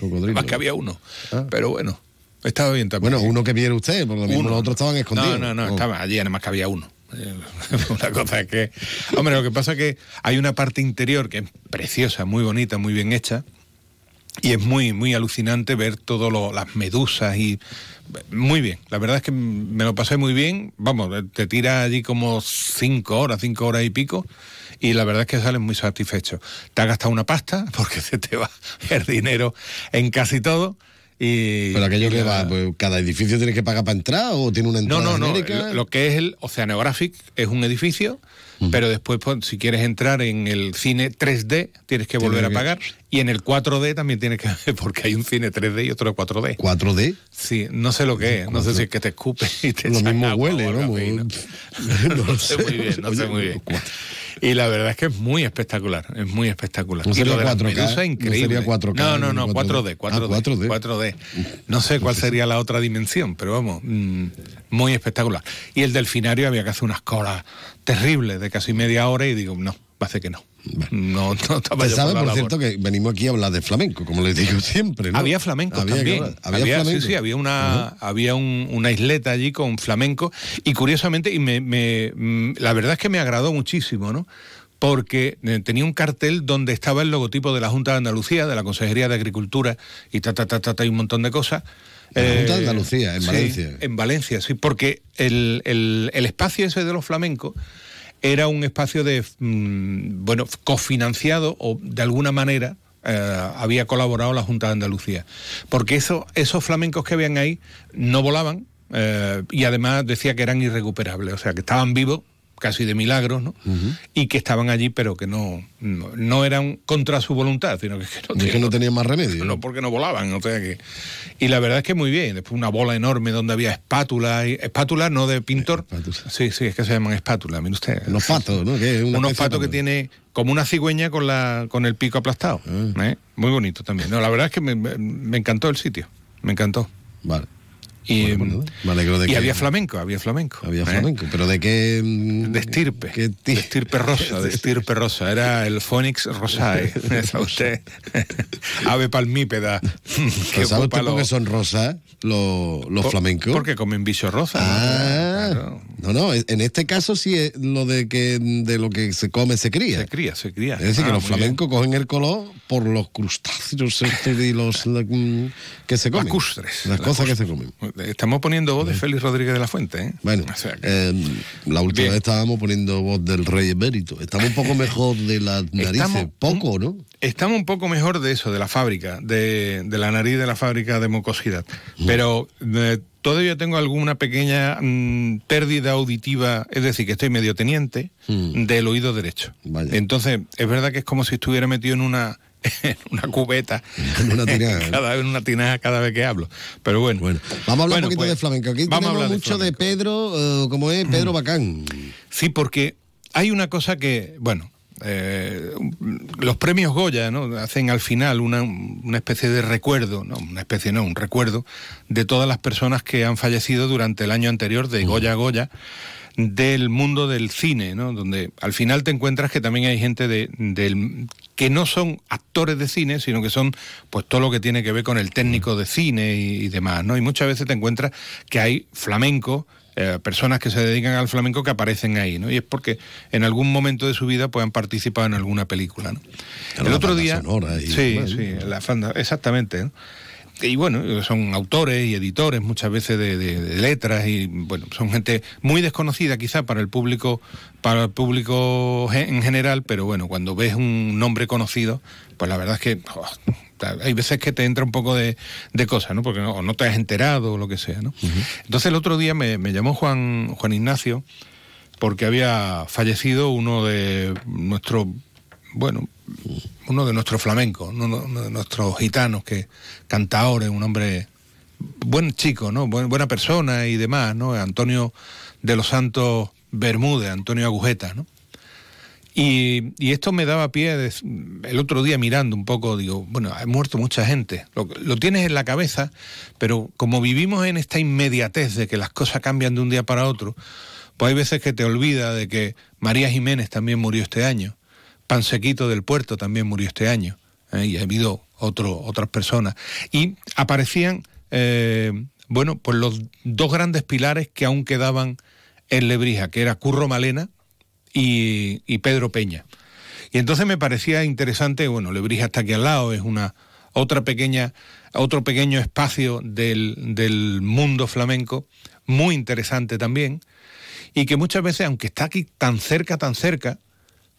cocodrilos. Más que había uno. Pero bueno, estaba bien también. Bueno, uno que viera usted, porque lo mismo Uno. los otros estaban escondidos. No, no, no, Oh. estaba allí, además que había uno. Eh, Una cosa es que. Hombre, lo que pasa es que hay una parte interior que es preciosa, muy bonita, muy bien hecha. Y es muy, muy alucinante ver todas las medusas y. Muy bien, la verdad es que me lo pasé muy bien. Vamos, te tira allí como cinco horas, cinco horas y pico. Y la verdad es que sales muy satisfecho. Te has gastado una pasta porque se te va el dinero en casi todo. Y, Pero aquello y que la- va, pues, cada edificio tiene que pagar para entrar o tiene una No, entrada no, no. genérica. Lo, lo que es el Oceanographic es un edificio, pero después, pues, si quieres entrar en el cine 3D, tienes que volver a pagar. Y en el 4D también tienes que porque hay un cine 3D y otro 4D. ¿4D? Sí, no sé lo que es. No sé si es que te escupe y te Lo mismo agua huele, ¿no? ¿no? No No sé muy bien, no sé muy bien. Y la verdad es que es muy espectacular, es muy espectacular. No sería lo de las 4K, medusas, no sería 4K, No, no, no, ni 4D, 4D. 4D, Ah, 4D. 4D. No sé cuál sería la otra dimensión, pero vamos, mm, muy espectacular. Y el delfinario había que hacer unas colas terribles de casi media hora y digo, no, parece que no. No, no estaba yo sabe, por cierto, que venimos aquí a hablar de flamenco, como les digo siempre, ¿no? Había flamenco Había también. Había, Había sí, flamenco. sí, había una, había un- una isleta allí con flamenco y curiosamente, y me, me- mm, la verdad es que me agradó muchísimo, ¿no? Porque eh, tenía un cartel donde estaba el logotipo de la Junta de Andalucía, de la Consejería de Agricultura y ta, ta, ta, ta, ta, y un montón de cosas. La Junta de Eh, Andalucía, en sí, Valencia. En Valencia, sí, porque el, el- el espacio ese de los flamencos era un espacio de, mm, bueno, cofinanciado o de alguna manera eh, había colaborado la Junta de Andalucía. Porque eso, esos flamencos que habían ahí no volaban eh, y además decía que eran irrecuperables, o sea, que estaban vivos casi de milagro, ¿no? Y que estaban allí, pero que no, no, no eran contra su voluntad, sino que, que no que tenían no más remedio. no porque no volaban, o sea que. Y la verdad es que muy bien. Después una bola enorme donde había espátulas, y- espátulas no de pintor. Sí, sí, es que se llaman espátulas, mire usted. Unos patos, ¿no? Que es una Unos patos que tiene como una cigüeña con la con el pico aplastado. Ah. ¿eh? Muy bonito también. No, la verdad es que me encantó el sitio. Me encantó. Vale. Y, Me alegro de y que- había flamenco, había flamenco. Había ¿eh? flamenco, pero ¿de qué...? mm, De estirpe. ¿Qué De estirpe rosa, de estirpe rosa. Era el Phoenix rosae. ¿Sabe usted? Ave palmípeda. ¿Pero ¿Sabe usted por qué son rosas los, los Por- flamencos? Porque comen bicho rosa. Ah, no, no, en este caso sí es lo de que de lo que se come se cría. Se cría, se cría. Es decir, Ah, que los muy bien. flamencos cogen el color por los crustáceos y los la- mm, que se comen. Lacustres. Las cosas que se comen. Estamos poniendo voz de Félix Rodríguez de la Fuente. ¿eh? Bueno, O sea que- eh, la última Bien. vez estábamos poniendo voz del rey emérito. Estamos un poco mejor de las narices. Estamos- Poco, ¿no? Estamos un poco mejor de eso, de la fábrica, de, de la nariz de la fábrica de mucosidad. Pero eh, todavía tengo alguna pequeña mm, pérdida auditiva, es decir, que estoy medio teniente del oído derecho. Entonces, es verdad que es como si estuviera metido en una, en una cubeta, En una tinaja, cada vez en una tinaja cada vez que hablo. Pero bueno. Vamos a hablar Bueno, un poquito pues, de flamenco. Aquí vamos tenemos mucho de, Pedro, eh, como es Pedro Bacán. Sí, porque hay una cosa que, bueno, eh, los premios Goya ¿no? hacen al final una, una especie de recuerdo, no, una especie no, un recuerdo de todas las personas que han fallecido durante el año anterior de Goya a Goya del mundo del cine, ¿no? donde al final te encuentras que también hay gente de, del que no son actores de cine, sino que son pues todo lo que tiene que ver con el técnico de cine y, y demás, ¿no? Y muchas veces te encuentras que hay flamenco, eh, personas que se dedican al flamenco que aparecen ahí, ¿no? Y es porque en algún momento de su vida pues han participado en alguna película, ¿no? El otro día, sonora y- sí, sí, la fanda, exactamente, ¿no? Y bueno, son autores y editores muchas veces de, de- de letras y bueno, son gente muy desconocida quizá para el público, para el público en general, pero bueno, cuando ves un nombre conocido, pues la verdad es que oh, hay veces que te entra un poco de, de cosas, ¿no? Porque no, o no te has enterado o lo que sea, ¿no? Entonces el otro día me, me llamó Juan, Juan Ignacio porque había fallecido uno de nuestros, bueno, uno de nuestros flamencos, uno, de nuestros gitanos, que cantaores, un hombre buen chico, ¿no? Buen- buena persona y demás, ¿no? Antonio de los Santos Bermúdez, Antonio Agujeta, ¿no? Y, y esto me daba pie el otro día mirando un poco, digo, bueno, ha muerto mucha gente. Lo, lo tienes en la cabeza, pero como vivimos en esta inmediatez de que las cosas cambian de un día para otro, pues hay veces que te olvida de que María Jiménez también murió este año, Pansequito del Puerto también murió este año, ¿eh? y ha habido otro, otras personas. Y aparecían, eh, bueno, pues los dos grandes pilares que aún quedaban en Lebrija, que era Curro Malena, y, y Pedro Peña. Y entonces me parecía interesante, bueno, Lebrija está aquí al lado, es una otra pequeña, otro pequeño espacio del, del mundo flamenco, muy interesante también, y que muchas veces, aunque está aquí tan cerca, tan cerca,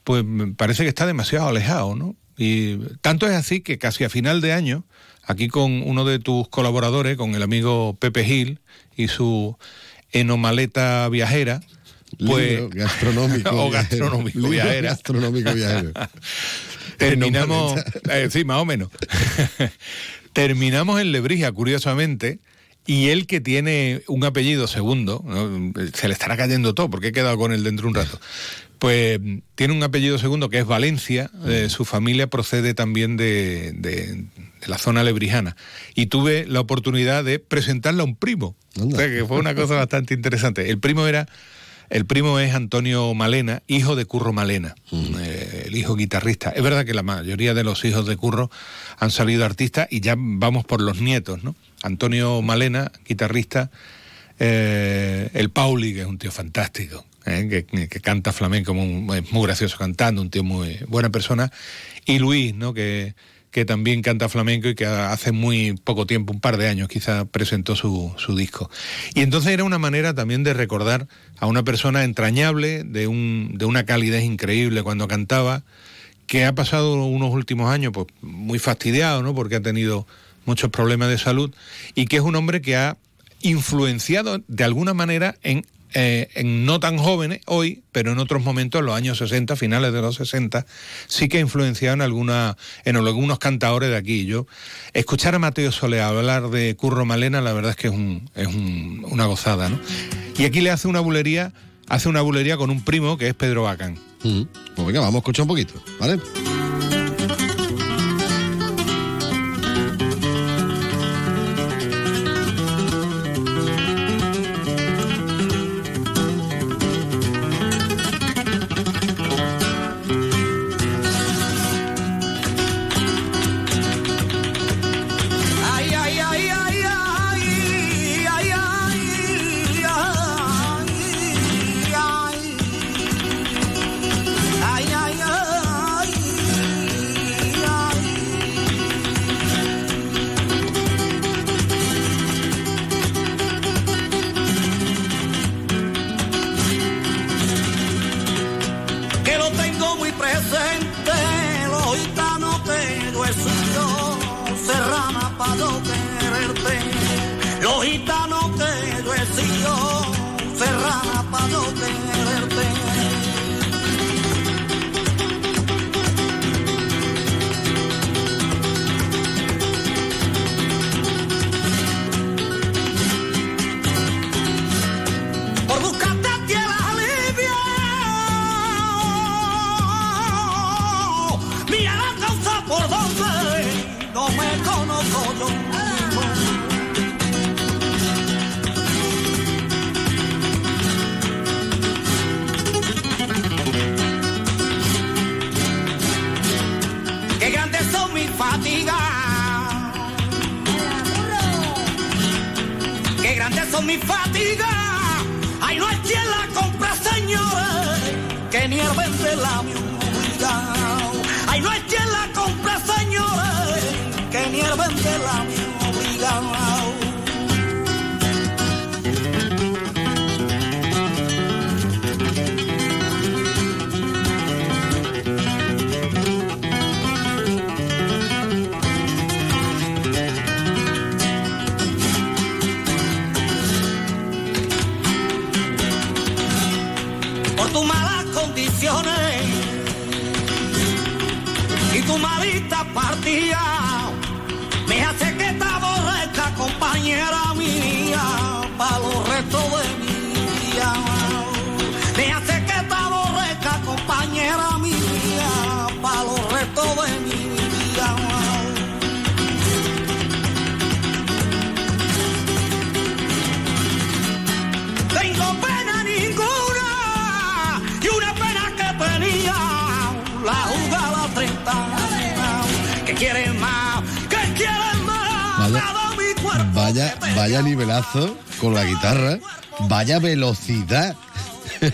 pues me parece que está demasiado alejado, ¿no? Y tanto es así que casi a final de año aquí con uno de tus colaboradores, con el amigo Pepe Gil y su enomaleta viajera. Pues, Libro gastronómico o viajero. gastronómico Libro viajera. gastronómico viajero. Terminamos, eh, sí, más o menos. Terminamos en Lebrija, curiosamente, y él que tiene un apellido segundo, ¿no? se le estará cayendo todo porque he quedado con él dentro de un rato. Pues tiene un apellido segundo que es Valencia, eh, su familia procede también de, de- de la zona lebrijana. Y tuve la oportunidad de presentarle a un primo. O sea, que fue una cosa bastante interesante. El primo era el primo es Antonio Malena, hijo de Curro Malena, eh, el hijo guitarrista. Es verdad que la mayoría de los hijos de Curro han salido artistas y ya vamos por los nietos, ¿no? Antonio Malena, guitarrista, eh, el Pauli, que es un tío fantástico, ¿eh? que, canta flamenco, muy, es muy gracioso cantando, un tío muy buena persona, y Luis, ¿no? que, que también canta flamenco y que hace muy poco tiempo, un par de años quizá, presentó su, su disco. Y entonces era una manera también de recordar a una persona entrañable, de, un, de una calidez increíble cuando cantaba, que ha pasado unos últimos años pues, muy fastidiado, ¿no? porque ha tenido muchos problemas de salud, y que es un hombre que ha influenciado de alguna manera en, eh, en no tan jóvenes hoy, pero en otros momentos, en los años 60, finales de los 60, sí que ha influenciado en, alguna, en algunos cantadores de aquí. Yo escuchar a Mateo Soler hablar de Curro Malena, la verdad es que es, un- es un- una gozada, ¿no? Y aquí le hace una bulería, hace una bulería con un primo que es Pedro Bacán. Pues venga, vamos a un poquito, ¿vale?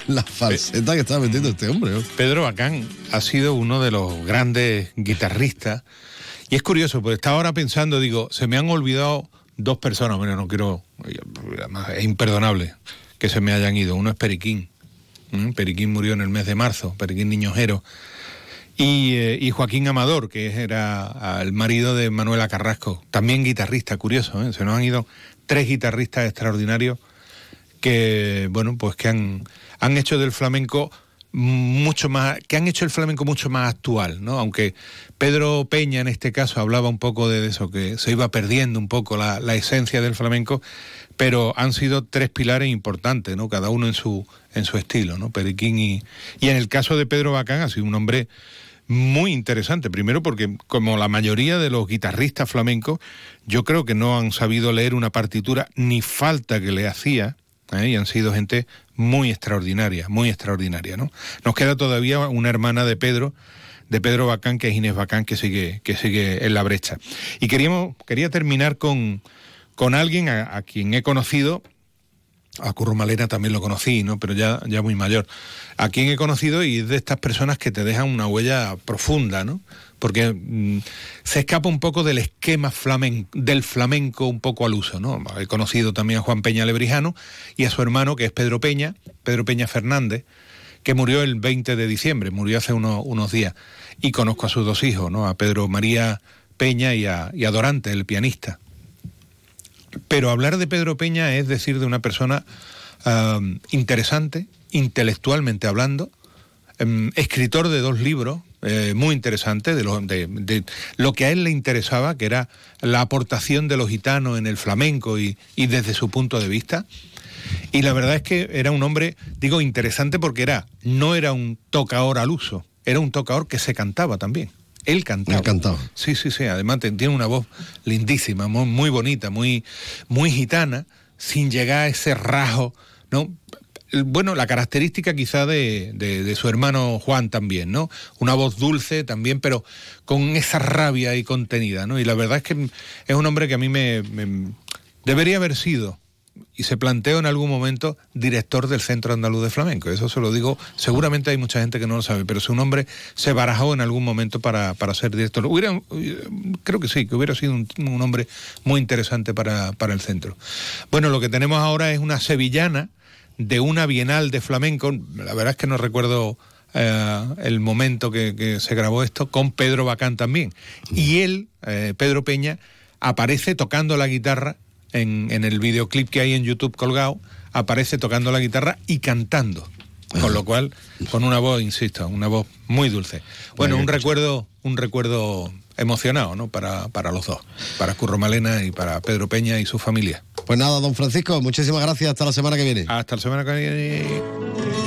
La falseta que está metiendo este hombre. Pedro Bacán ha sido uno de los grandes guitarristas. Y es curioso, porque estaba ahora pensando, digo, se me han olvidado dos personas, bueno, no quiero, es imperdonable que se me hayan ido. Uno es Periquín. Periquín murió en el mes de marzo, Periquín Niñojero. Y, eh, y Joaquín Amador, que era el marido de Manuela Carrasco, también guitarrista, curioso, ¿eh? se nos han ido tres guitarristas extraordinarios que, bueno, pues que han, han hecho del flamenco mucho más, que han hecho el flamenco mucho más actual, ¿no? Aunque Pedro Peña en este caso hablaba un poco de eso, que se iba perdiendo un poco la, la esencia del flamenco, pero han sido tres pilares importantes, ¿no? Cada uno en su, en su estilo, ¿no? Periquín y, y en el caso de Pedro Bacán ha sido un hombre muy interesante. Primero porque, como la mayoría de los guitarristas flamencos, yo creo que no han sabido leer una partitura ni falta que le hacía, ¿eh? y han sido gente muy extraordinaria, muy extraordinaria, ¿no? Nos queda todavía una hermana de Pedro, de Pedro Bacán, que es Inés Bacán, que sigue, que sigue en la brecha. Y queríamos, quería terminar con, con alguien a, quien he conocido a Curro Malena también lo conocí, ¿no? Pero ya, ya muy mayor. A quien he conocido y es de estas personas que te dejan una huella profunda, ¿no? Porque mm, se escapa un poco del esquema flamen, del flamenco un poco al uso, ¿no? He conocido también a Juan Peña Lebrijano y a su hermano, que es Pedro Peña, Pedro Peña Fernández, que murió el 20 de diciembre, murió hace unos, unos días. Y conozco a sus dos hijos, ¿no? A Pedro María Peña y a, Dorante, el pianista. Pero hablar de Pedro Peña es decir de una persona interesante, intelectualmente hablando, um, escritor de dos libros eh, muy interesantes, de lo, de, de lo, que a él le interesaba, que era la aportación de los gitanos en el flamenco y, y desde su punto de vista. Y la verdad es que era un hombre, digo, interesante porque era, no era un tocador al uso, era un tocador que se cantaba también. Él cantaba. Él cantaba. Sí, sí, sí. Además tiene una voz lindísima, muy, muy bonita, muy, muy gitana, sin llegar a ese rajo, ¿no? Bueno, la característica quizá de, de, su hermano Juan también, ¿no? Una voz dulce también, pero con esa rabia y contenida, ¿no? Y la verdad es que es un hombre que a mí me, me debería haber sido y se planteó en algún momento director del Centro Andaluz de Flamenco. Eso se lo digo, seguramente hay mucha gente que no lo sabe, pero su nombre se barajó en algún momento para, para ser director. Hubiera, creo que sí, que hubiera sido un, un hombre muy interesante para, para, el centro. Bueno, lo que tenemos ahora es una sevillana de una bienal de flamenco, la verdad es que no recuerdo eh, el momento que, que, se grabó esto, con Pedro Bacán también. Y él, eh, Pedro Peña, aparece tocando la guitarra en, en, el videoclip que hay en YouTube colgado, aparece tocando la guitarra y cantando. Con lo cual, con una voz, insisto, una voz muy dulce. Bueno, un recuerdo, un recuerdo emocionado, ¿no? Para, para los dos, para Curro Malena y para Pedro Peña y su familia. Pues nada, don Francisco, muchísimas gracias. Hasta la semana que viene. Hasta la semana que viene.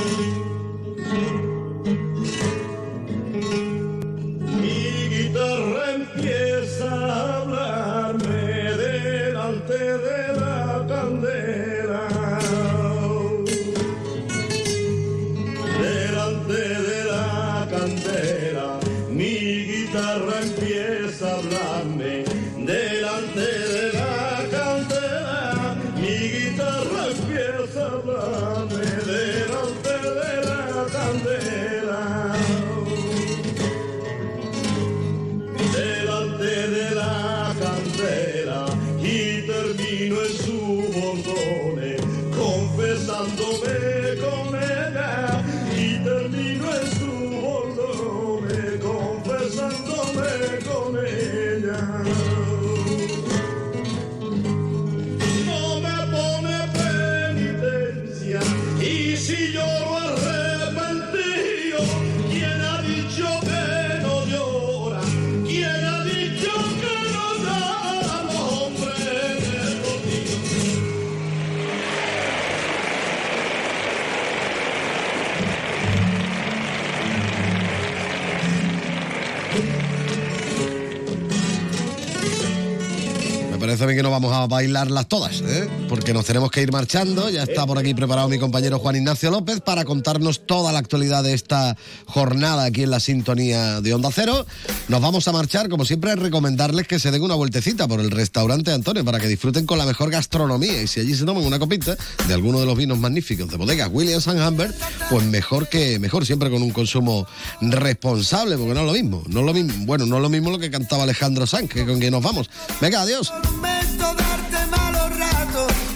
Que no vamos a bailarlas todas, ¿eh? Porque nos tenemos que ir marchando. Ya está por aquí preparado mi compañero Juan Ignacio López para contarnos toda la actualidad de esta jornada aquí en la sintonía de Onda Cero. Nos vamos a marchar, como siempre, recomendarles que se den una vueltecita por el restaurante Antonio para que disfruten con la mejor gastronomía. Y si allí se toman una copita de alguno de los vinos magníficos de bodegas Williams and Humbert, pues mejor que mejor, siempre con un consumo responsable, porque no es lo mismo. No es lo mismo, bueno, no es lo mismo lo que cantaba Alejandro Sanz, que con quien nos vamos. Venga, adiós.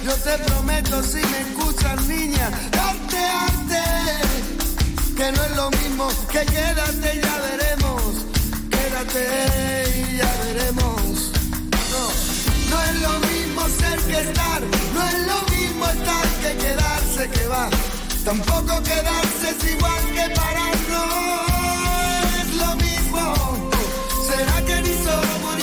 Yo te prometo, si me escuchas, niña, darte arte. Que no es lo mismo que quédate, ya veremos. quédate y ya veremos. No, no es lo mismo ser que estar, no es lo mismo estar que quedarse que va. Tampoco quedarse es igual que parar, no es lo mismo. ¿Será que ni somos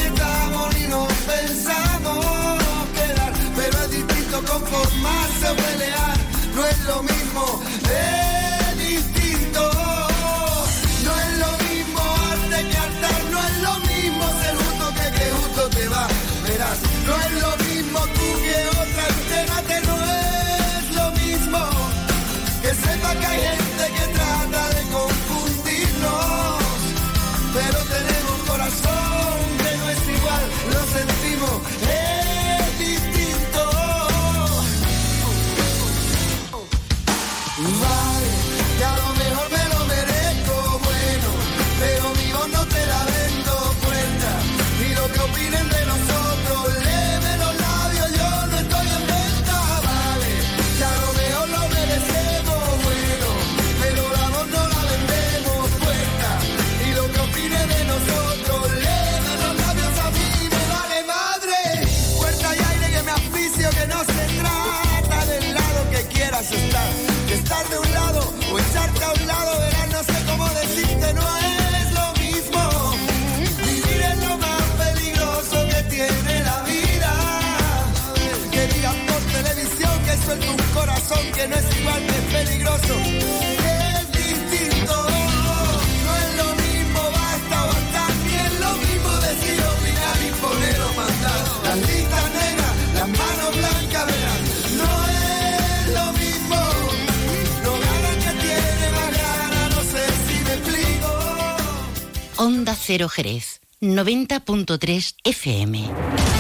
conformarse o pelear, no es lo mismo, es distinto. No es lo mismo arte que altar, no es lo mismo ser justo que que justo te va. Verás, no es lo mismo tú que otra, entérate, no es lo mismo. Que sepa que hay gente que trata de confundirnos, pero tenemos corazón Cero Jerez, 90.3 FM.